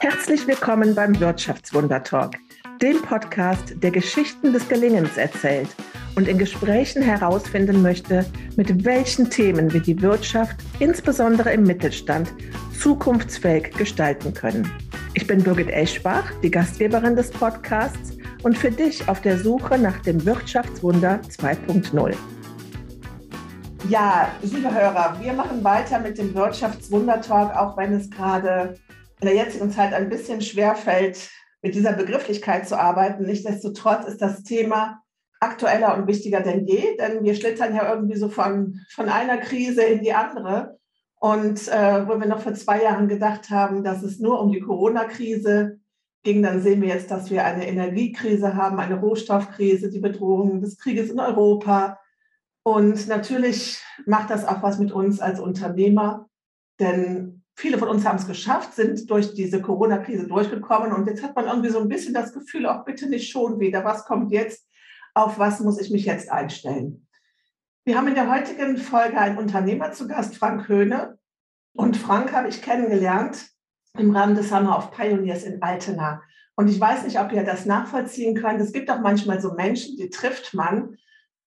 Herzlich willkommen beim Wirtschaftswunder-Talk, dem Podcast, der Geschichten des Gelingens erzählt und in Gesprächen herausfinden möchte, mit welchen Themen wir die Wirtschaft, insbesondere im Mittelstand, zukunftsfähig gestalten können. Ich bin Birgit Eschbach, die Gastgeberin des Podcasts und für dich auf der Suche nach dem Wirtschaftswunder 2.0. Ja, liebe Hörer, wir machen weiter mit dem Wirtschaftswunder-Talk, auch wenn es gerade in der jetzigen Zeit ein bisschen schwer fällt, mit dieser Begrifflichkeit zu arbeiten. Nichtsdestotrotz ist das Thema aktueller und wichtiger denn je, denn wir schlittern ja irgendwie so von, von einer Krise in die andere. Und äh, wo wir noch vor zwei Jahren gedacht haben, dass es nur um die Corona-Krise ging, dann sehen wir jetzt, dass wir eine Energiekrise haben, eine Rohstoffkrise, die Bedrohung des Krieges in Europa. Und natürlich macht das auch was mit uns als Unternehmer, denn viele von uns haben es geschafft, sind durch diese Corona-Krise durchgekommen und jetzt hat man irgendwie so ein bisschen das Gefühl, auch bitte nicht schon wieder, was kommt jetzt, auf was muss ich mich jetzt einstellen. Wir haben in der heutigen Folge einen Unternehmer zu Gast, Frank Höhne. Und Frank habe ich kennengelernt im Rahmen des Summer of Pioneers in Altena. Und ich weiß nicht, ob ihr das nachvollziehen könnt. Es gibt auch manchmal so Menschen, die trifft man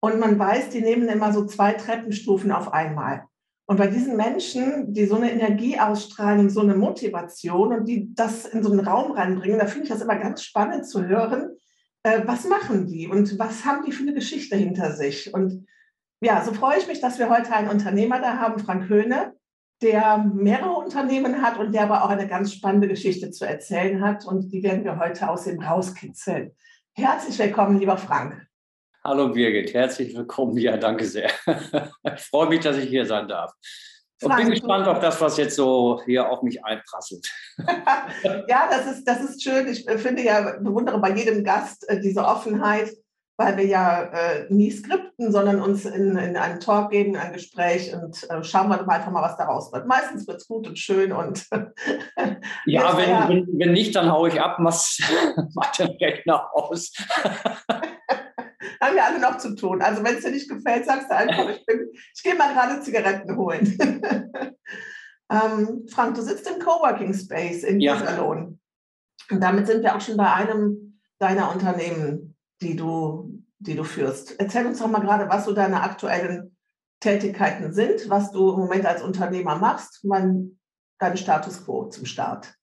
und man weiß, die nehmen immer so zwei Treppenstufen auf einmal. Und bei diesen Menschen, die so eine Energie ausstrahlen, so eine Motivation und die das in so einen Raum reinbringen, da finde ich das immer ganz spannend zu hören, äh, was machen die und was haben die für eine Geschichte hinter sich. Und ja, so freue ich mich, dass wir heute einen Unternehmer da haben, Frank Höhne, der mehrere Unternehmen hat und der aber auch eine ganz spannende Geschichte zu erzählen hat. Und die werden wir heute aus ihm rauskitzeln. Herzlich willkommen, lieber Frank. Hallo Birgit, herzlich willkommen. Ja, danke sehr. Ich freue mich, dass ich hier sein darf. Und bin gespannt auf das, was jetzt so hier auf mich einprasselt. ja, das ist, das ist schön. Ich finde ja, bewundere bei jedem Gast äh, diese Offenheit, weil wir ja äh, nie skripten, sondern uns in, in einen Talk geben, ein Gespräch und äh, schauen wir doch einfach mal, was daraus wird. Meistens wird es gut und schön und ja, wenn, ja, wenn, wenn, nicht, dann haue ich ab, mach, mach den Rechner aus haben wir alle noch zu tun. Also wenn es dir nicht gefällt, sagst du einfach, ich, ich gehe mal gerade Zigaretten holen. ähm, Frank, du sitzt im Coworking Space in ja. Iserlohn. Und damit sind wir auch schon bei einem deiner Unternehmen, die du, die du führst. Erzähl uns doch mal gerade, was so deine aktuellen Tätigkeiten sind, was du im Moment als Unternehmer machst, mein, dein Status quo zum Start.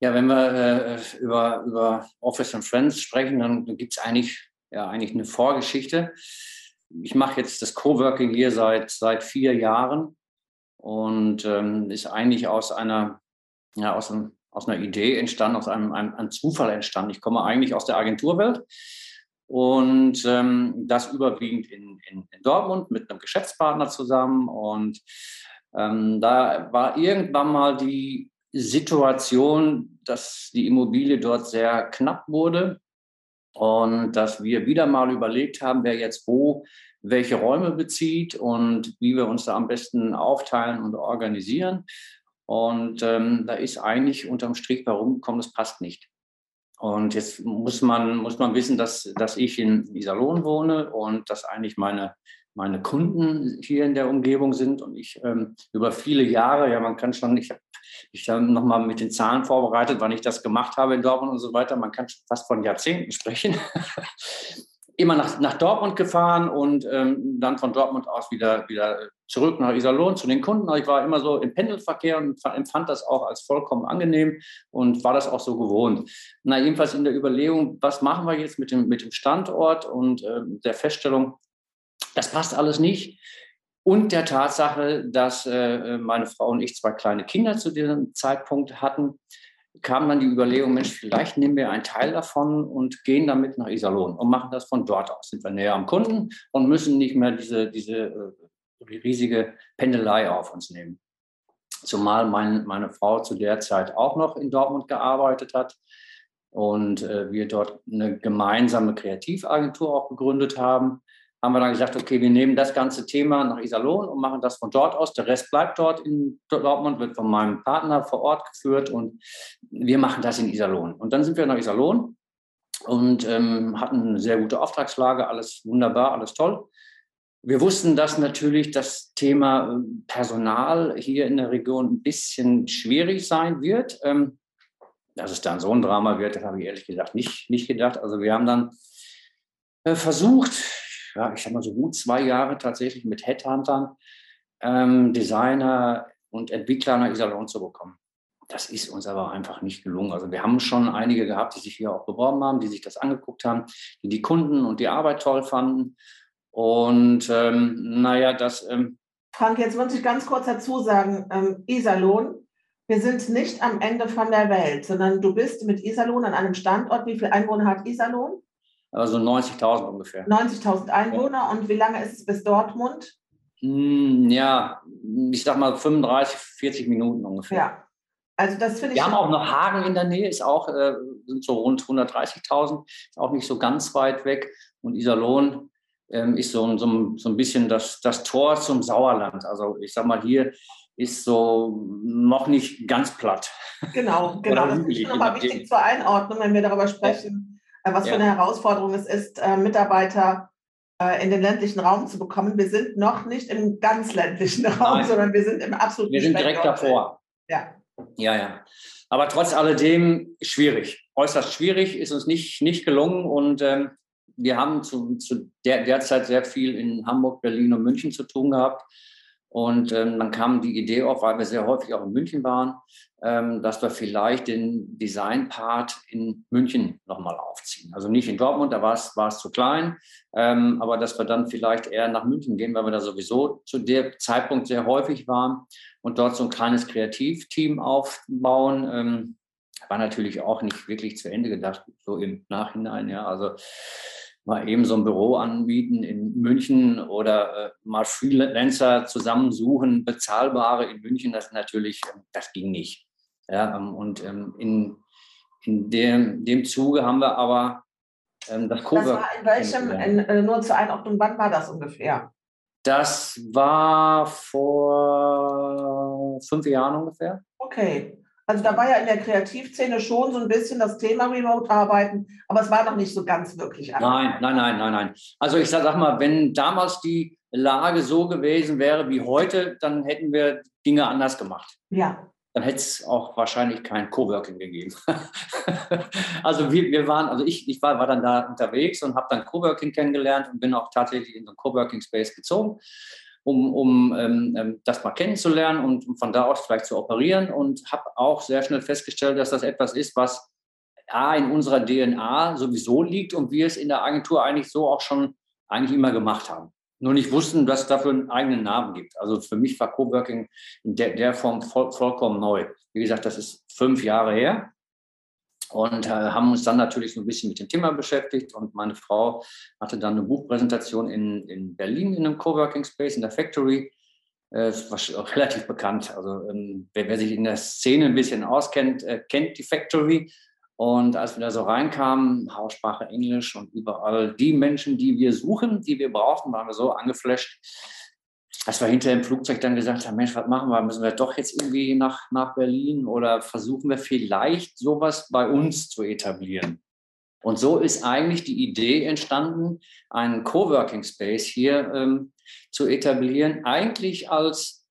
Ja, wenn wir äh, über, über Office and Friends sprechen, dann gibt es eigentlich ja eigentlich eine Vorgeschichte. Ich mache jetzt das Coworking hier seit, seit vier Jahren und ähm, ist eigentlich aus einer, ja, aus, einem, aus einer Idee entstanden, aus einem, einem, einem Zufall entstanden. Ich komme eigentlich aus der Agenturwelt und ähm, das überwiegend in, in, in, Dortmund mit einem Geschäftspartner zusammen. Und ähm, da war irgendwann mal die Situation, dass die Immobilie dort sehr knapp wurde und dass wir wieder mal überlegt haben, wer jetzt wo welche Räume bezieht und wie wir uns da am besten aufteilen und organisieren. Und ähm, da ist eigentlich unterm Strich warum kommt, es passt nicht. Und jetzt muss man, muss man wissen, dass, dass ich in Iserlohn wohne und dass eigentlich meine, meine Kunden hier in der Umgebung sind und ich ähm, über viele Jahre, ja, man kann schon, ich habe ich habe nochmal mit den Zahlen vorbereitet, wann ich das gemacht habe in Dortmund und so weiter. Man kann fast von Jahrzehnten sprechen. Immer nach, nach Dortmund gefahren und ähm, dann von Dortmund aus wieder, wieder zurück nach Iserlohn zu den Kunden. Also ich war immer so im Pendelverkehr und empfand das auch als vollkommen angenehm und war das auch so gewohnt. Na, jedenfalls in der Überlegung, was machen wir jetzt mit dem, mit dem Standort und äh, der Feststellung, das passt alles nicht und der Tatsache, dass äh, meine Frau und ich zwei kleine Kinder zu diesem Zeitpunkt hatten, kam dann die Überlegung, Mensch, vielleicht nehmen wir einen Teil davon und gehen damit nach Iserlohn und machen das von dort aus. Sind wir näher am Kunden und müssen nicht mehr diese, diese äh, riesige Pendelei auf uns nehmen. Zumal mein, meine Frau zu der Zeit auch noch in Dortmund gearbeitet hat und äh, wir dort eine gemeinsame Kreativagentur auch gegründet haben haben wir dann gesagt, okay, wir nehmen das ganze Thema nach Iserlohn und machen das von dort aus. Der Rest bleibt dort in Dortmund, wird von meinem Partner vor Ort geführt und wir machen das in Iserlohn. Und dann sind wir nach Iserlohn und ähm, hatten eine sehr gute Auftragslage, alles wunderbar, alles toll. wir wussten, dass natürlich das Thema ähm, Personal hier in der Region ein bisschen schwierig sein wird. Ähm, dass es dann so ein Drama wird, das habe ich ehrlich gesagt nicht, nicht gedacht. Also wir haben dann äh, versucht, ja, ich sage mal so gut zwei Jahre tatsächlich mit Headhuntern, ähm, Designer und Entwickler nach Iserlohn zu bekommen. Das ist uns aber einfach nicht gelungen. Also wir haben schon einige gehabt, die sich hier auch beworben haben, die sich das angeguckt haben, die die Kunden und die Arbeit toll fanden. Und ähm, naja, das. Ähm, Frank, jetzt muss ich ganz kurz dazu sagen, ähm, Iserlohn, wir sind nicht am Ende von der Welt, sondern du bist mit Iserlohn an einem Standort. Wie viele Einwohner hat Iserlohn? Also 90.000 ungefähr. 90.000 Einwohner. Ja. Und wie lange ist es bis Dortmund? Hm, ja, ich sag mal 35, 40 Minuten ungefähr. Ja. Also das finde ich. Wir haben auch noch Hagen in der Nähe, ist auch äh, sind so rund 130.000, ist auch nicht so ganz weit weg. Und Iserlohn ähm, ist so, so, so ein bisschen das, das Tor zum Sauerland. Also ich sag mal, hier ist so noch nicht ganz platt. Genau, genau. das ist nochmal wichtig zur Einordnung, wenn wir darüber sprechen, ja. Äh, was für eine Herausforderung es ist, äh, Mitarbeiter äh, in den ländlichen Raum zu bekommen. Wir sind noch nicht im ganz ländlichen Raum, Nein. sondern wir sind im absoluten Wir sind direkt davor. Ja. Ja, ja. Aber trotz alledem schwierig. Äußerst schwierig, ist uns nicht, nicht gelungen und ähm, wir haben zu, zu der, derzeit sehr viel in Hamburg, Berlin und München zu tun gehabt. Und ähm, dann kam die Idee auf, weil wir sehr häufig auch in München waren, dass wir vielleicht den Design-Part in München nochmal aufziehen. Also nicht in Dortmund, da war es, war es zu klein, ähm, aber dass wir dann vielleicht eher nach München gehen, weil wir da sowieso zu dem Zeitpunkt sehr häufig waren und dort so ein kleines Kreativteam aufbauen. Ähm, war natürlich auch nicht wirklich zu Ende gedacht, so im Nachhinein. Ja, also mal eben so ein Büro anbieten in München oder äh, mal Freelancer zusammensuchen, bezahlbare in München, das natürlich, ähm, das ging nicht. Ja, ähm, und ähm, in, in dem, dem Zuge haben wir aber ähm, das Cowork. Das war in welchem, in, äh, nur zur Einordnung, wann war das ungefähr? Das war vor fünf Jahren ungefähr. Okay. Also da war ja in der Kreativszene schon so ein bisschen das Thema Remote-Arbeiten, aber es war noch nicht so ganz wirklich. Nein, nein, nein, nein, nein. Also ich sag mal, wenn damals die Lage so gewesen wäre wie heute, dann hätten wir Dinge anders gemacht. Ja. Dann hätte es auch wahrscheinlich kein Coworking gegeben. also wir, wir waren, also ich, ich war, war dann da unterwegs und habe dann Coworking kennengelernt und bin auch tatsächlich in so einen Coworking Space gezogen um, um ähm, ähm, das mal kennenzulernen und um von da aus vielleicht zu operieren und habe auch sehr schnell festgestellt, dass das etwas ist, was A, in unserer DNA sowieso liegt und wir es in der Agentur eigentlich so auch schon eigentlich immer gemacht haben. Nur nicht wussten, dass es dafür einen eigenen Namen gibt. Also für mich war Coworking in der, der Form voll, vollkommen neu. Wie gesagt, das ist fünf Jahre her und äh, haben uns dann natürlich so ein bisschen mit dem Thema beschäftigt. Und meine Frau hatte dann eine Buchpräsentation in, in Berlin in einem Coworking Space in der Factory. Äh, war relativ bekannt. Also ähm, wer, wer, sich in der Szene ein bisschen auskennt, äh, kennt die Factory. Und als wir da so reinkamen, Haussprache Englisch und überall die Menschen, die wir suchen, die wir brauchen, waren wir so angeflasht, als wir hinter dem Flugzeug dann gesagt haben, Mensch, was machen wir? Müssen wir doch jetzt irgendwie nach, nach Berlin oder versuchen wir vielleicht sowas bei uns zu etablieren? Und so ist eigentlich die Idee entstanden, einen Coworking Space hier ähm, zu etablieren, eigentlich als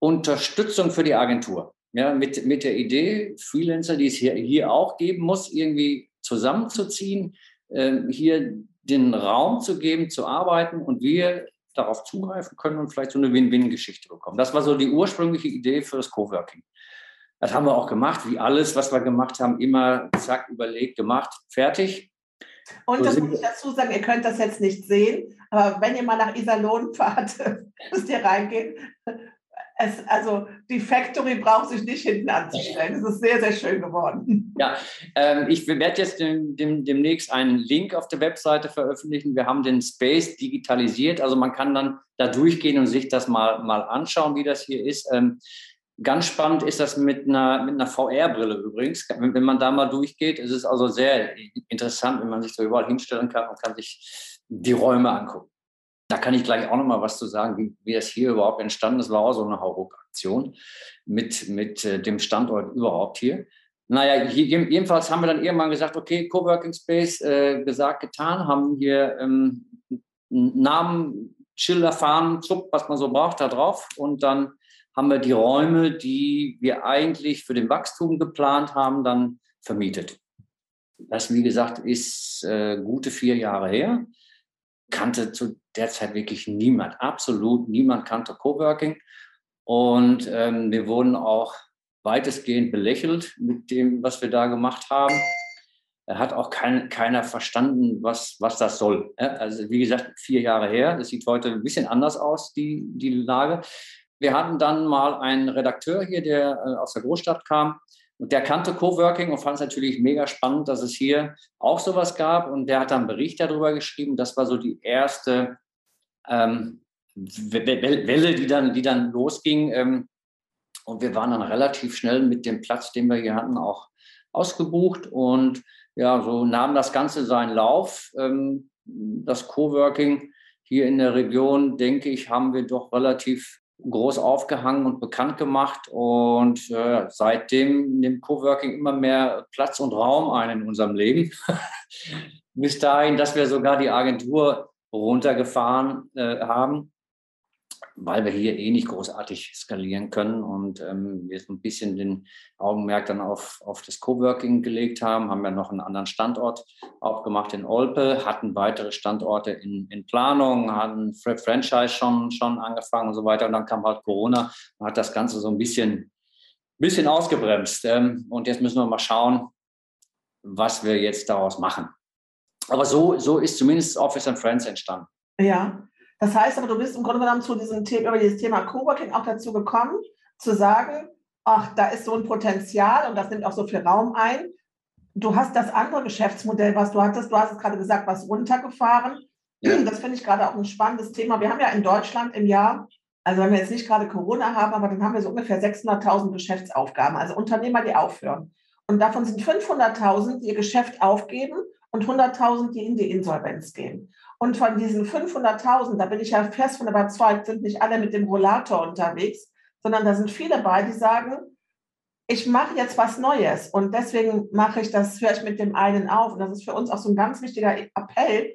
Unterstützung für die Agentur. Ja, mit, mit der Idee, Freelancer, die es hier, hier auch geben muss, irgendwie zusammenzuziehen, äh, hier den Raum zu geben, zu arbeiten und wir darauf zugreifen können und vielleicht so eine Win-Win-Geschichte bekommen. Das war so die ursprüngliche Idee für das Coworking. Das haben wir auch gemacht, wie alles, was wir gemacht haben, immer zack, überlegt, gemacht, fertig. Und das muss ich dazu sagen, ihr könnt das jetzt nicht sehen, aber wenn ihr mal nach Iserlohn fahrt, müsst ihr reingehen es, also die Factory braucht sich nicht hinten anzustellen. Es ist sehr, sehr schön geworden. Ja, ähm, ich werde jetzt dem, dem, demnächst einen Link auf der Webseite veröffentlichen. Wir haben den Space digitalisiert, also man kann dann da durchgehen und sich das mal, mal anschauen, wie das hier ist. Ähm, ganz spannend ist das mit einer, mit einer VR-Brille übrigens. Wenn, wenn man da mal durchgeht, ist es also sehr interessant, wenn man sich so überall hinstellen kann und kann sich die Räume angucken. Da kann ich gleich auch noch mal was zu sagen, wie, wie das hier überhaupt entstanden ist. War auch so eine Hauruck-Aktion mit, mit äh, dem Standort überhaupt hier. Naja, jedenfalls haben wir dann irgendwann gesagt, okay, Coworking Space, äh, gesagt, getan, haben hier ähm, Namen Chiller fahren, Zug, was man so braucht, da drauf. Und dann haben wir die Räume, die wir eigentlich für den Wachstum geplant haben, dann vermietet. Das, wie gesagt, ist äh, gute vier Jahre her. Kannte zu der Zeit wirklich niemand, absolut niemand kannte Coworking. Und ähm, wir wurden auch weitestgehend belächelt mit dem, was wir da gemacht haben. Er hat auch kein, keiner verstanden, was, was das soll. Also wie gesagt, vier Jahre her. Das sieht heute ein bisschen anders aus, die, die Lage. Wir hatten dann mal einen Redakteur hier, der äh, aus der Großstadt kam. Und der kannte Coworking und fand es natürlich mega spannend, dass es hier auch sowas gab. Und der hat dann einen Bericht darüber geschrieben. Das war so die erste ähm, Welle, die dann, die dann losging. Ähm, und wir waren dann relativ schnell mit dem Platz, den wir hier hatten, auch ausgebucht. Und ja, so nahm das Ganze seinen Lauf. Ähm, das Coworking hier in der Region, denke ich, haben wir doch relativ groß aufgehangen und bekannt gemacht. Und äh, seitdem nimmt Coworking immer mehr Platz und Raum ein in unserem Leben. Bis dahin, dass wir sogar die Agentur runtergefahren äh, haben weil wir hier eh nicht großartig skalieren können und ähm, wir ein bisschen den Augenmerk dann auf, auf das Coworking gelegt haben, haben ja noch einen anderen Standort aufgemacht in Olpe, hatten weitere Standorte in, in Planung, hatten Franchise schon, schon angefangen und so weiter und dann kam halt Corona und hat das Ganze so ein bisschen, bisschen ausgebremst ähm, und jetzt müssen wir mal schauen, was wir jetzt daraus machen. Aber so, so ist zumindest Office and Friends entstanden. Ja, das heißt aber, du bist im Grunde genommen zu diesem Thema, über dieses Thema Coworking auch dazu gekommen, zu sagen, ach, da ist so ein Potenzial und das nimmt auch so viel Raum ein. Du hast das andere Geschäftsmodell, was du hattest, du hast es gerade gesagt, was runtergefahren. Das finde ich gerade auch ein spannendes Thema. Wir haben ja in Deutschland im Jahr, also wenn wir jetzt nicht gerade Corona haben, aber dann haben wir so ungefähr 600.000 Geschäftsaufgaben, also Unternehmer, die aufhören. Und davon sind 500.000, die ihr Geschäft aufgeben und 100.000, die in die Insolvenz gehen. Und von diesen 500.000, da bin ich ja fest von überzeugt, sind nicht alle mit dem Rollator unterwegs, sondern da sind viele bei, die sagen, ich mache jetzt was Neues und deswegen mache ich das, höre ich mit dem einen auf. Und das ist für uns auch so ein ganz wichtiger Appell,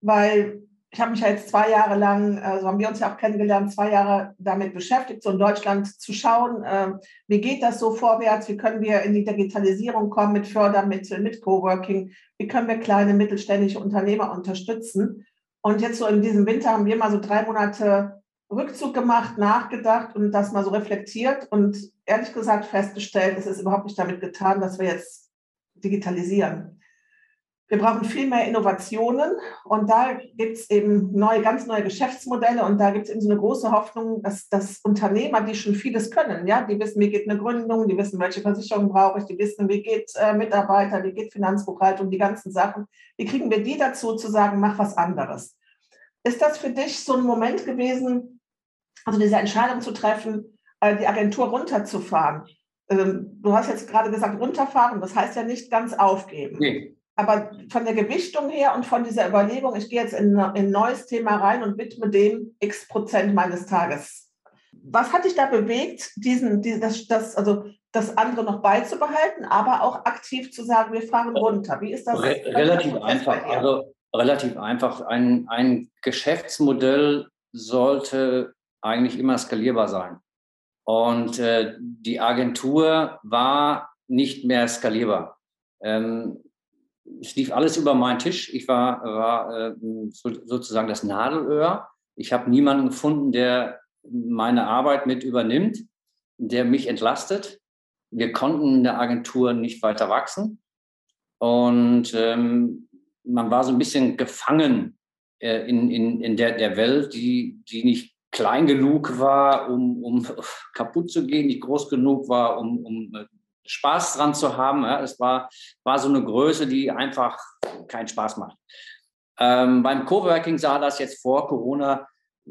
weil ich habe mich ja jetzt zwei Jahre lang, äh, so haben wir uns ja auch kennengelernt, zwei Jahre damit beschäftigt, so in Deutschland zu schauen, äh, wie geht das so vorwärts, wie können wir in die Digitalisierung kommen mit Fördermitteln, mit Coworking, wie können wir kleine mittelständische Unternehmer unterstützen. Und jetzt so in diesem Winter haben wir mal so drei Monate Rückzug gemacht, nachgedacht und das mal so reflektiert und ehrlich gesagt festgestellt, es ist überhaupt nicht damit getan, dass wir jetzt digitalisieren. Wir brauchen viel mehr Innovationen und da gibt es eben neue, ganz neue Geschäftsmodelle und da gibt es eben so eine große Hoffnung, dass, dass Unternehmer, die schon vieles können, ja, die wissen, wie geht eine Gründung, die wissen, welche Versicherung brauche ich, die wissen, wie geht äh, Mitarbeiter, wie geht Finanzbuchhaltung, die ganzen Sachen. Wie kriegen wir die dazu zu sagen, mach was anderes? Ist das für dich so ein Moment gewesen, also diese Entscheidung zu treffen, äh, die Agentur runterzufahren? Ähm, du hast jetzt gerade gesagt, runterfahren, das heißt ja nicht ganz aufgeben. Nee aber von der Gewichtung her und von dieser Überlegung, ich gehe jetzt in, ein neues Thema rein und widme dem x Prozent meines Tages. Was hat dich da bewegt, diesen, das, das, also das andere noch beizubehalten, aber auch aktiv zu sagen, wir fahren runter? Wie ist das? Re relativ einfach. Also relativ einfach. Ein, ein Geschäftsmodell sollte eigentlich immer skalierbar sein. Und äh, die Agentur war nicht mehr skalierbar. Ähm, es lief alles über meinen Tisch. Ich war, war äh, so, sozusagen das Nadelöhr. Ich habe niemanden gefunden, der meine Arbeit mit übernimmt, der mich entlastet. Wir konnten in der Agentur nicht weiter wachsen. Und ähm, man war so ein bisschen gefangen äh, in, in, in der, der Welt, die, die nicht klein genug war, um, um kaputt zu gehen, nicht groß genug war, um, um äh, Spaß dran zu haben. Ja, es war, war so eine Größe, die einfach keinen Spaß macht. Ähm, beim Coworking sah das jetzt vor Corona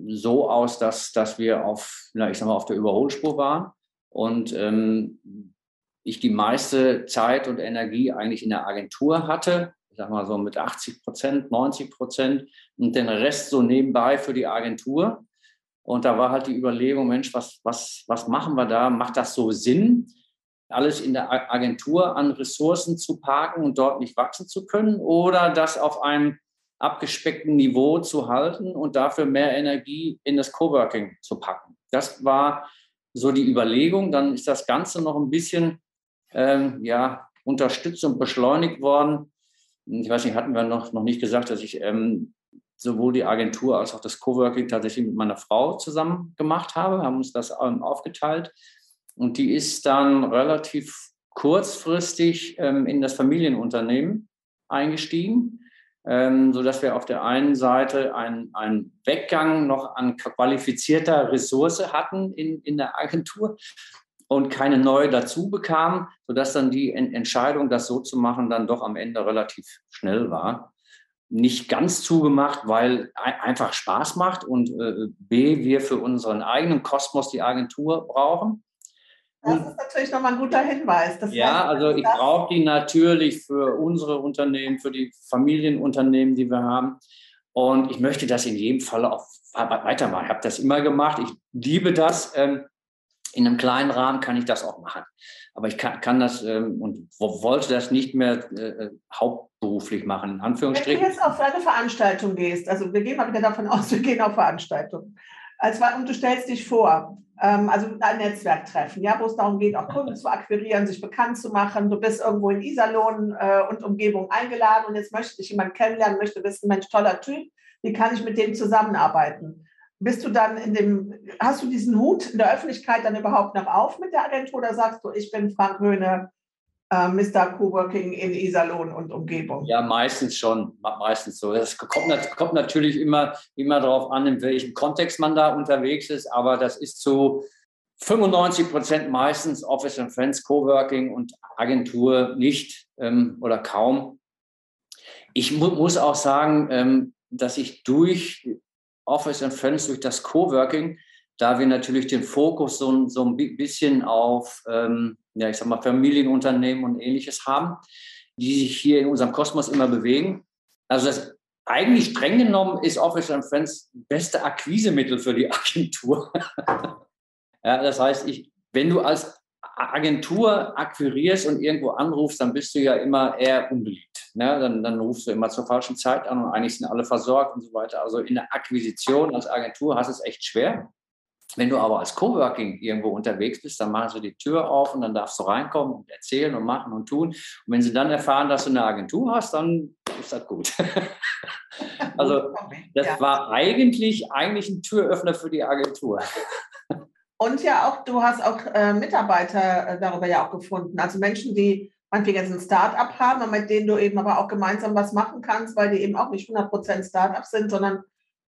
so aus, dass, dass wir auf, na, ich sag mal, auf der Überholspur waren und ähm, ich die meiste Zeit und Energie eigentlich in der Agentur hatte, ich sag mal so mit 80 Prozent, 90 Prozent und den Rest so nebenbei für die Agentur. Und da war halt die Überlegung, Mensch, was, was, was machen wir da? Macht das so Sinn? Alles in der Agentur an Ressourcen zu parken und dort nicht wachsen zu können oder das auf einem abgespeckten Niveau zu halten und dafür mehr Energie in das Coworking zu packen. Das war so die Überlegung. Dann ist das Ganze noch ein bisschen ähm, ja, unterstützt und beschleunigt worden. Ich weiß nicht, hatten wir noch, noch nicht gesagt, dass ich ähm, sowohl die Agentur als auch das Coworking tatsächlich mit meiner Frau zusammen gemacht habe, haben uns das ähm, aufgeteilt. Und die ist dann relativ kurzfristig ähm, in das Familienunternehmen eingestiegen, ähm, sodass wir auf der einen Seite einen Weggang noch an qualifizierter Ressource hatten in, in der Agentur und keine neue dazu bekamen, sodass dann die Entscheidung, das so zu machen, dann doch am Ende relativ schnell war. Nicht ganz zugemacht, weil einfach Spaß macht und äh, B, wir für unseren eigenen Kosmos die Agentur brauchen das ist natürlich nochmal ein guter Hinweis. Das ja, heißt, also ich brauche die natürlich für unsere Unternehmen, für die Familienunternehmen, die wir haben. Und ich möchte das in jedem Fall auch weitermachen. Ich habe das immer gemacht. Ich liebe das. Ähm, in einem kleinen Rahmen kann ich das auch machen. Aber ich kann, kann das ähm, und wollte das nicht mehr äh, hauptberuflich machen, in Anführungsstrichen. Wenn du jetzt auf eine Veranstaltung gehst, also wir gehen mal wieder davon aus, wir gehen auf Veranstaltungen. Als, und du stellst dich vor, ähm, also ein Netzwerktreffen, ja, wo es darum geht, auch Kunden zu akquirieren, sich bekannt zu machen. Du bist irgendwo in Iserlohn äh, und Umgebung eingeladen und jetzt möchte dich jemand kennenlernen, möchte wissen, Mensch, toller Typ, wie kann ich mit dem zusammenarbeiten? Bist du dann in dem, hast du diesen Hut in der Öffentlichkeit dann überhaupt noch auf mit der Agentur oder sagst du, ich bin Frank Höhne, äh, Mr. Coworking in Iserlohn und Umgebung? Ja, meistens schon, meistens so. Das kommt, kommt natürlich immer, immer darauf an, in welchem Kontext man da unterwegs ist, aber das ist zu 95 Prozent meistens Office and Friends, Coworking und Agentur nicht ähm, oder kaum. Ich mu muss auch sagen, ähm, dass ich durch Office and Friends, durch das Coworking, da wir natürlich den Fokus so, so ein bisschen auf ähm, ja, ich sag mal, Familienunternehmen und ähnliches haben, die sich hier in unserem Kosmos immer bewegen. Also das eigentlich streng genommen ist Office and Friends beste Akquisemittel für die Agentur. ja, das heißt, ich, wenn du als Agentur akquirierst und irgendwo anrufst, dann bist du ja immer eher unbeliebt. Ne? Dann, dann rufst du immer zur falschen Zeit an und eigentlich sind alle versorgt und so weiter. Also in der Akquisition als Agentur hast du es echt schwer. Wenn du aber als Coworking irgendwo unterwegs bist, dann machen sie die Tür auf und dann darfst du reinkommen und erzählen und machen und tun. Und wenn sie dann erfahren, dass du eine Agentur hast, dann ist das gut. also das ja. war eigentlich, eigentlich ein Türöffner für die Agentur. Und ja auch, du hast auch äh, Mitarbeiter äh, darüber ja auch gefunden. Also Menschen, die meinetwegen jetzt ein Start-up haben und mit denen du eben aber auch gemeinsam was machen kannst, weil die eben auch nicht 100% Start-up sind, sondern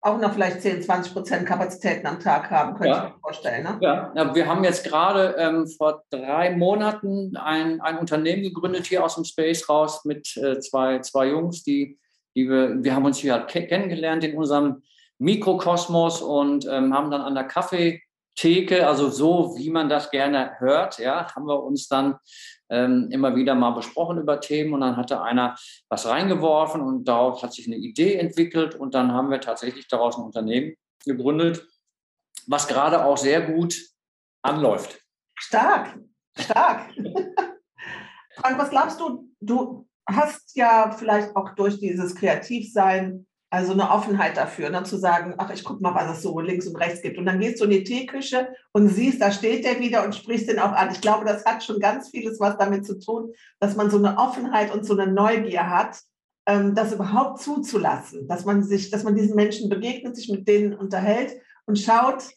auch noch vielleicht 10, 20 Prozent Kapazitäten am Tag haben, könnte ja. ich mir vorstellen. Ne? Ja. ja, wir haben jetzt gerade ähm, vor drei Monaten ein, ein Unternehmen gegründet hier aus dem Space raus mit äh, zwei, zwei Jungs, die, die wir, wir haben uns hier halt kennengelernt in unserem Mikrokosmos und ähm, haben dann an der Kaffeetheke, also so wie man das gerne hört, ja, haben wir uns dann ähm, immer wieder mal besprochen über Themen und dann hatte einer was reingeworfen und daraus hat sich eine Idee entwickelt und dann haben wir tatsächlich daraus ein Unternehmen gegründet, was gerade auch sehr gut anläuft. Stark, stark. Frank, was glaubst du, du hast ja vielleicht auch durch dieses Kreativsein also eine Offenheit dafür, ne, zu sagen, ach, ich gucke mal, was es so links und rechts gibt. Und dann gehst du in die Teeküche und siehst, da steht der wieder und sprichst den auch an. Ich glaube, das hat schon ganz vieles was damit zu tun, dass man so eine Offenheit und so eine Neugier hat, ähm, das überhaupt zuzulassen, dass man sich, dass man diesen Menschen begegnet, sich mit denen unterhält und schaut,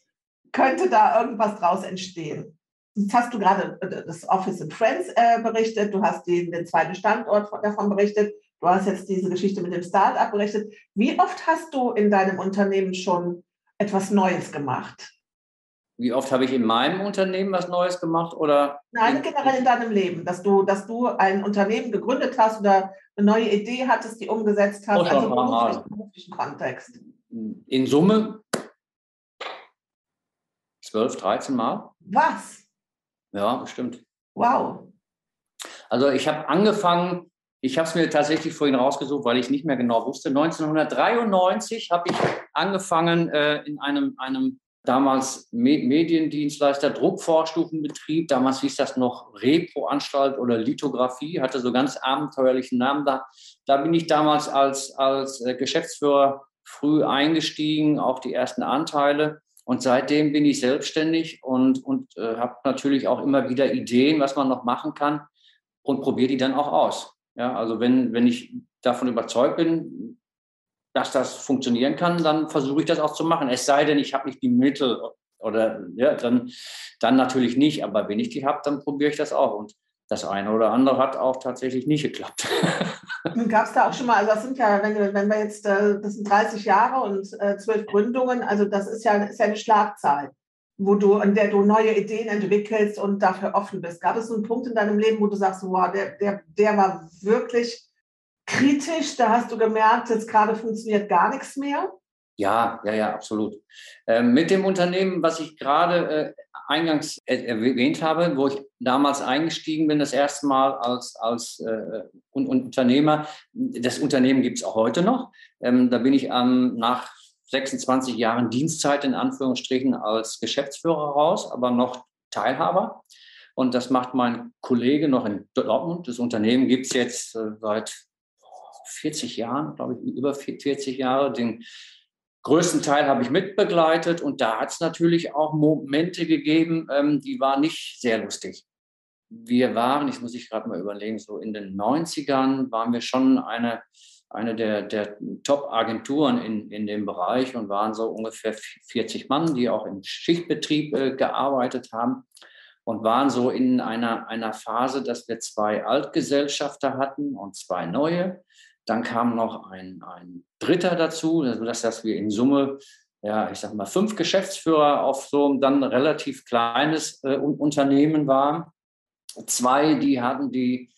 könnte da irgendwas draus entstehen. Jetzt hast du gerade äh, das Office in Friends äh, berichtet, du hast den, den zweiten Standort davon berichtet. Du hast jetzt diese Geschichte mit dem Start-up berichtet. Wie oft hast du in deinem Unternehmen schon etwas Neues gemacht? Wie oft habe ich in meinem Unternehmen was Neues gemacht oder? Nein, generell in deinem Leben, dass du, dass du ein Unternehmen gegründet hast oder eine neue Idee hattest, die umgesetzt hast, oh, also beruflich, im beruflichen Kontext. In Summe 12, 13 Mal. Was? Ja, bestimmt. Wow. Also ich habe angefangen ich habe es mir tatsächlich vorhin rausgesucht, weil ich nicht mehr genau wusste. 1993 habe ich angefangen, äh, in einem, einem damals Mediendienstleister, Druckvorstufenbetrieb, damals hieß das noch Repro-Anstalt oder Lithografie, hatte so ganz abenteuerlichen Namen. Da, da bin ich damals als, als äh, Geschäftsführer früh eingestiegen, auch die ersten Anteile. Und seitdem bin ich selbstständig und, und äh, habe natürlich auch immer wieder Ideen, was man noch machen kann und probiere die dann auch aus. Ja, also wenn, wenn ich davon überzeugt bin, dass das funktionieren kann, dann versuche ich das auch zu machen. Es sei denn, ich habe nicht die Mittel oder ja, dann, dann natürlich nicht. Aber wenn ich die habe, dann probiere ich das auch. Und das eine oder andere hat auch tatsächlich nicht geklappt. Gab es da auch schon mal, also das sind ja, wenn, wenn wir jetzt, äh, das sind 30 Jahre und äh, zwölf Gründungen, also das ist ja, ist ja eine Schlagzahl, wo du, in der du neue Ideen entwickelst und dafür offen bist. Gab es einen Punkt in deinem Leben, wo du sagst, wow, der, der, der war wirklich kritisch? Da hast du gemerkt, jetzt gerade funktioniert gar nichts mehr? Ja, ja, ja, absolut. Ähm, mit dem Unternehmen, was ich gerade äh, eingangs erwähnt habe, wo ich damals eingestiegen bin, das erste Mal als, als äh, Unternehmer, das Unternehmen gibt es auch heute noch. Ähm, da bin ich ähm, nach 26 Jahren Dienstzeit in Anführungsstrichen als Geschäftsführer raus, aber noch Teilhaber. Und das macht mein Kollege noch in Dortmund. Das Unternehmen gibt es jetzt äh, seit 40 Jahren, glaube ich, über 40 Jahre. Den größten Teil habe ich mitbegleitet und da hat es natürlich auch Momente gegeben, ähm, die waren nicht sehr lustig. Wir waren, ich muss ich gerade mal überlegen, so in den 90ern waren wir schon eine, eine der, der Top-Agenturen in, in dem Bereich und waren so ungefähr 40 Mann, die auch im Schichtbetrieb äh, gearbeitet haben und waren so in einer, einer Phase, dass wir zwei Altgesellschafter hatten und zwei neue. Dann kam noch ein, ein Dritter dazu, sodass dass wir in Summe, ja, ich sage mal, fünf Geschäftsführer auf so ein dann relativ kleines äh, Unternehmen waren. Zwei, die hatten die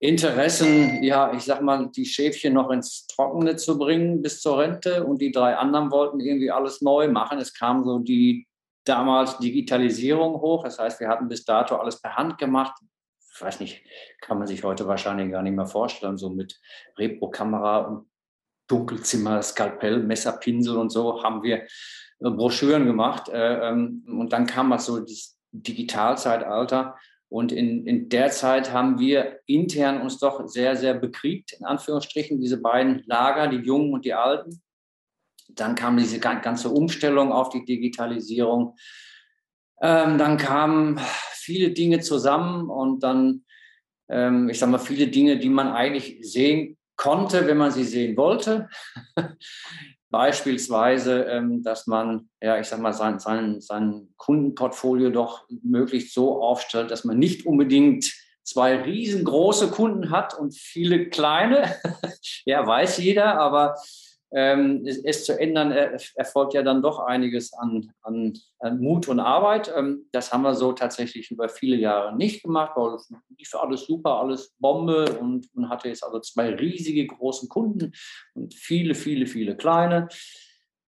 Interessen, ja, ich sag mal, die Schäfchen noch ins Trockene zu bringen bis zur Rente und die drei anderen wollten irgendwie alles neu machen. Es kam so die damals Digitalisierung hoch. Das heißt, wir hatten bis dato alles per Hand gemacht ich weiß nicht, kann man sich heute wahrscheinlich gar nicht mehr vorstellen, so mit Repro-Kamera und Dunkelzimmer, Skalpell, Messer, Pinsel und so haben wir äh, Broschüren gemacht. Äh, ähm, und dann kam halt so das Digitalzeitalter. Und in, in der Zeit haben wir intern uns doch sehr, sehr bekriegt, in Anführungsstrichen, diese beiden Lager, die Jungen und die Alten. Dann kam diese ganze Umstellung auf die Digitalisierung. Ähm, dann kamen viele Dinge zusammen und dann, ähm, ich sage mal, viele Dinge, die man eigentlich sehen konnte, wenn man sie sehen wollte. Beispielsweise, ähm, dass man, ja, ich sag mal, sein, sein, sein Kundenportfolio doch möglichst so aufstellt, dass man nicht unbedingt zwei riesengroße Kunden hat und viele kleine. ja, weiß jeder, aber ähm, es, es, zu ändern, er, erfolgt ja dann doch einiges an, an, an Mut und Arbeit. Ähm, das haben wir so tatsächlich über viele Jahre nicht gemacht, weil es lief alles super, alles Bombe und man hatte jetzt also zwei riesige großen Kunden und viele, viele, viele kleine.